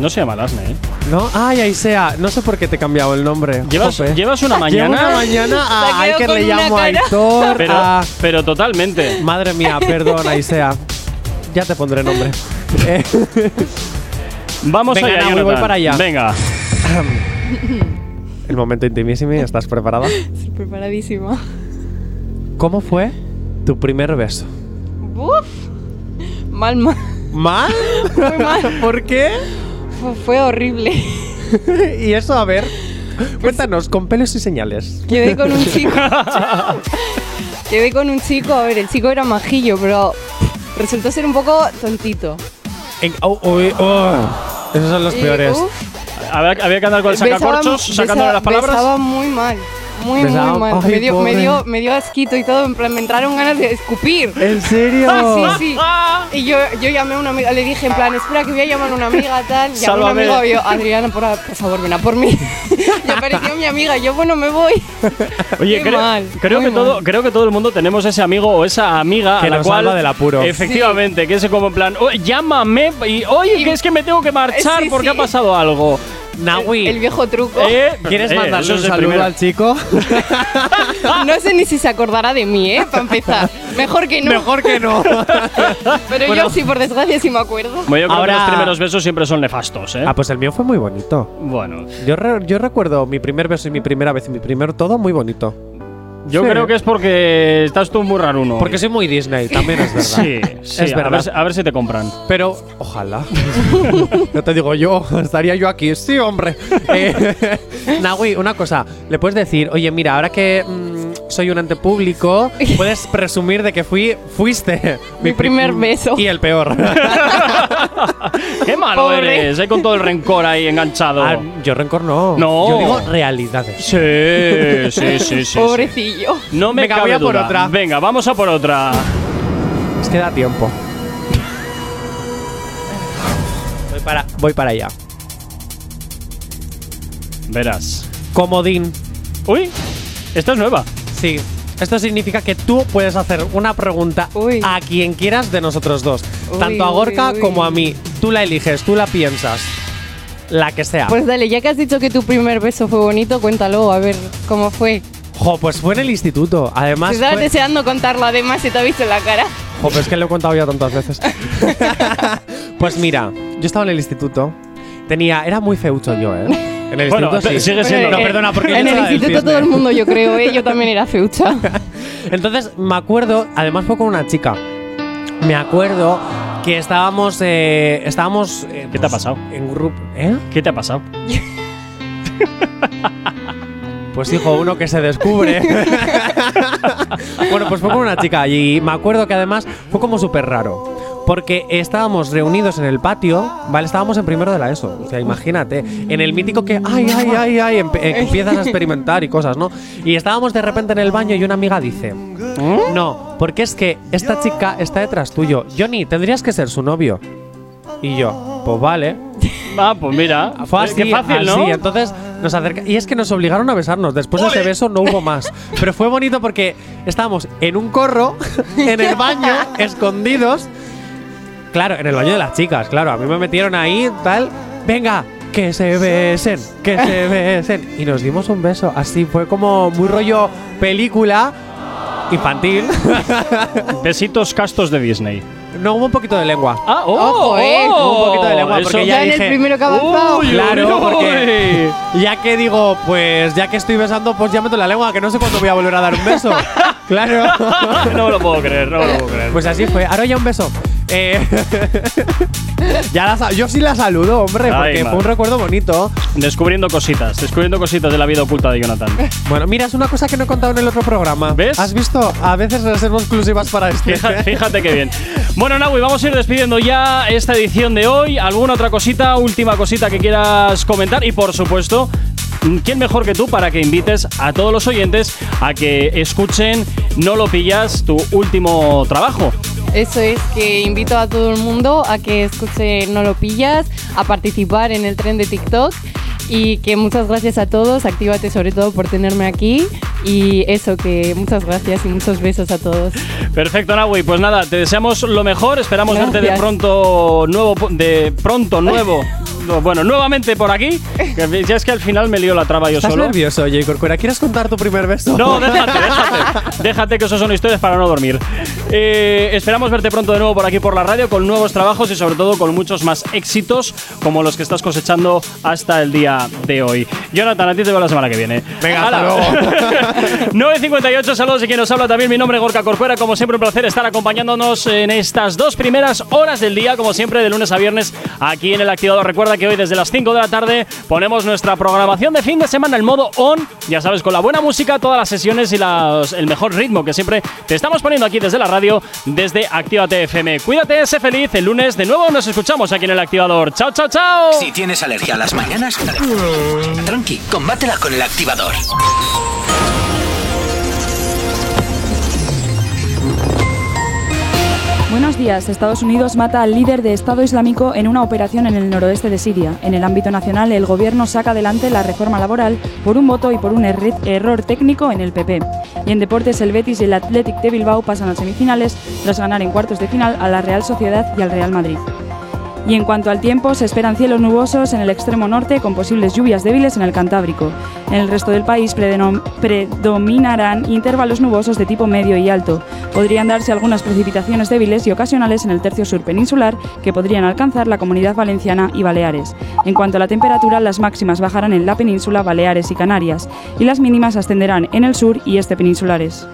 No se llama Lasne, ¿eh? ¿No? Ay, ahí sea. No sé por qué te he cambiado el nombre. ¿Llevas, Jope. llevas una Llevo mañana. una mañana a Iker quedado le llamo. Aitor. Pero, a- pero totalmente. Madre mía, perdón, Aisea. Ya te pondré nombre. Vamos Venga, allá, Jonathan. voy para allá. Venga. El momento intimísimo, ¿estás preparada? Estoy preparadísima. ¿Cómo fue tu primer beso? Uf. Mal, mal. ¿Mal? Muy mal. ¿Por qué? Fue, fue horrible. y eso, a ver. Cuéntanos, con pelos y señales. Quedé con un chico. Quedé con un chico. A ver, el chico era majillo, pero resultó ser un poco tontito. En- oh, uy, oh. Esos son los Y, peores. uf, Había, había que andar con el besaba- sacacorchos sacándole las palabras. Besaba muy mal. Muy, Besaba- muy mal. ay, me, dio, me, dio, me dio asquito y todo. En plan, me entraron ganas de escupir. ¿En serio? Sí, sí. Y yo, yo llamé a una amiga, le dije en plan, espera que voy a llamar a una amiga tal. Llamé a Sálvame. una amiga y yo, Adriana, por, por favor, ven a por mí. y apareció mi amiga y yo, bueno, me voy. Oye, Qué creo, mal, creo que todo, creo que todo el mundo tenemos ese amigo o esa amiga Que a la nos cual salva del apuro. Efectivamente, que es como en plan, "Oye, llámame y oye, que es que me tengo que marchar Sí, porque sí. ha pasado algo. Nahui, El viejo truco. Eh, ¿quieres eh, mandarle un saludo primero. al chico? No sé ni si se acordará de mí, ¿eh? Para empezar. Mejor que no. Mejor que no. Pero Bueno. yo sí, por desgracia, sí me acuerdo. Bueno, yo creo Ahora- que los primeros besos siempre son nefastos, ¿eh? ah, pues el mío fue muy bonito. Bueno, Yo, re- yo recuerdo mi primer beso y mi primera vez y mi primer todo muy bonito. Yo Sí. creo que es porque estás tú muy raro uno. Porque soy muy Disney, también es verdad. Sí, sí, es a verdad. ver, si- a ver si te compran. Pero, ojalá. no te digo yo, estaría yo aquí. Sí, hombre. Eh, Nahui, una cosa. Le puedes decir, oye, mira, ahora que mm, soy un ente público, puedes presumir de que fui, fuiste Mi pri- primer beso. Y el peor. ¡Qué malo Pobre. eres! Ahí con todo el rencor ahí enganchado. Ah, yo rencor no. No. Yo digo realidades. Sí, sí, sí, sí. sí. Pobrecillo. No me Venga, cabe voy a por otra. Venga, vamos a por otra. Es que da tiempo. Voy para, voy para allá. Verás. Comodín. Uy, esta es nueva. Sí. Esto significa que tú puedes hacer una pregunta Uy. a quien quieras de nosotros dos. Uy, tanto a Gorka uy. como a mí. Tú la eliges, tú la piensas. La que sea. Pues dale, ya que has dicho que tu primer beso fue bonito, cuéntalo, a ver cómo fue. Jo, pues fue en el instituto. Además, Te estabas fue- deseando contarlo, además, si te ha visto en la cara. Jo, pues es que lo he contado ya tantas veces. pues mira, yo estaba en el instituto. Tenía, era muy feucho yo, ¿eh? En el Bueno, instituto sí. sigue siendo. No, eh, perdona, porque yo En el estaba del instituto cisne. todo el mundo, yo creo, ¿eh? Yo también era feucha. Entonces, me acuerdo, además fue con una chica. Me acuerdo que estábamos. eh, estábamos. eh, ¿Qué te ha pasado? En grupo. ¿Eh? ¿Qué te ha pasado? Pues dijo uno que se descubre. bueno, pues fue con una chica y me acuerdo que además fue como súper raro. Porque estábamos reunidos en el patio, ¿vale? Estábamos en primero de la ESO, o sea, imagínate, en el mítico que, ay, ay, ay, ay, empe- eh, empiezas a experimentar y cosas, ¿no? Y estábamos de repente en el baño y una amiga dice, no, porque es que esta chica está detrás tuyo. Johnny, tendrías que ser su novio. Y yo, pues vale. Ah, pues mira. Fue Eh, así, Qué fácil, ¿no? así. Entonces nos acerca y es que nos obligaron a besarnos. Después de ese beso no hubo más. Pero fue bonito porque estábamos en un corro, en el baño, escondidos. Claro, en el baño de las chicas, claro. A mí me metieron ahí, tal. Venga, que se besen, que se besen. Y nos dimos un beso. Así fue como muy rollo película infantil. Besitos castos de Disney. No, hubo un poquito de lengua. Ah, oh, Ojo, ¿eh? Hubo un poquito de lengua eso- porque ya, Ya en el dije, primero que ha avanzado. Uy, Claro, uy, porque ya que digo, pues ya que estoy besando, pues ya meto la lengua, que no sé cuándo voy a volver a dar un beso. claro. no me lo puedo creer, no me lo puedo creer. Pues así fue. Ahora ya un beso. Eh, ya la sa- yo sí la saludo, hombre, Ay, porque madre. fue un recuerdo bonito. Descubriendo cositas, descubriendo cositas de la vida oculta de Jonathan. Bueno, mira, es una cosa que no he contado en el otro programa. ¿Ves? ¿Has visto? A veces reservo exclusivas para este. Fija- Fíjate qué bien. Bueno, Nahui, vamos a ir despidiendo ya esta edición de hoy. ¿Alguna otra cosita, última cosita que quieras comentar? Y por supuesto, ¿quién mejor que tú para que invites a todos los oyentes a que escuchen No lo pillas, tu último trabajo? Eso es, que invito a todo el mundo a que escuche No lo pillas, a participar en el tren de TikTok y que muchas gracias a todos, actívate sobre todo por tenerme aquí y eso, que muchas gracias y muchos besos a todos. Perfecto, Nahui. Pues nada, te deseamos lo mejor. Esperamos verte de Gracias. pronto nuevo, de pronto nuevo. no, Bueno, nuevamente por aquí. Que ya es que al final me lío la traba yo ¿Estás solo. nervioso, Jay Corcuera? ¿Quieres contar tu primer beso? No, déjate, déjate. Déjate que eso son historias para no dormir. Eh, esperamos verte pronto de nuevo por aquí por la radio con nuevos trabajos y sobre todo con muchos más éxitos como los que estás cosechando hasta el día de hoy. Jonathan, a ti te veo la semana que viene. Venga, hasta Hala. luego. 9.58, saludos y quien nos habla también. Mi nombre es Gorka Corcuera. Como siempre, un placer estar acompañándonos en estas dos primeras horas del día, como siempre, de lunes a viernes aquí en el activador. Recuerda que hoy desde las 5 de la tarde ponemos nuestra programación de fin de semana en modo on. Ya sabes, con la buena música, todas las sesiones y las- el mejor ritmo que siempre te estamos poniendo aquí desde la radio, desde Actívate FM. Cuídate, sé feliz. El lunes de nuevo nos escuchamos aquí en el activador. Chao, chao, chao. Si tienes alergia a las mañanas, tranqui, combátela con el activador. Buenos días. Estados Unidos mata al líder de Estado Islámico en una operación en el noroeste de Siria. En el ámbito nacional, el gobierno saca adelante la reforma laboral por un voto y por un error técnico en el PP. Y en deportes, el Betis y el Athletic de Bilbao pasan a semifinales tras ganar en cuartos de final a la Real Sociedad y al Real Madrid. Y en cuanto al tiempo, se esperan cielos nubosos en el extremo norte con posibles lluvias débiles en el Cantábrico. En el resto del país predominarán intervalos nubosos de tipo medio y alto. Podrían darse algunas precipitaciones débiles y ocasionales en el tercio sur peninsular que podrían alcanzar la comunidad valenciana y Baleares. En cuanto a la temperatura, las máximas bajarán en la península, Baleares y Canarias, y las mínimas ascenderán en el sur y este peninsulares.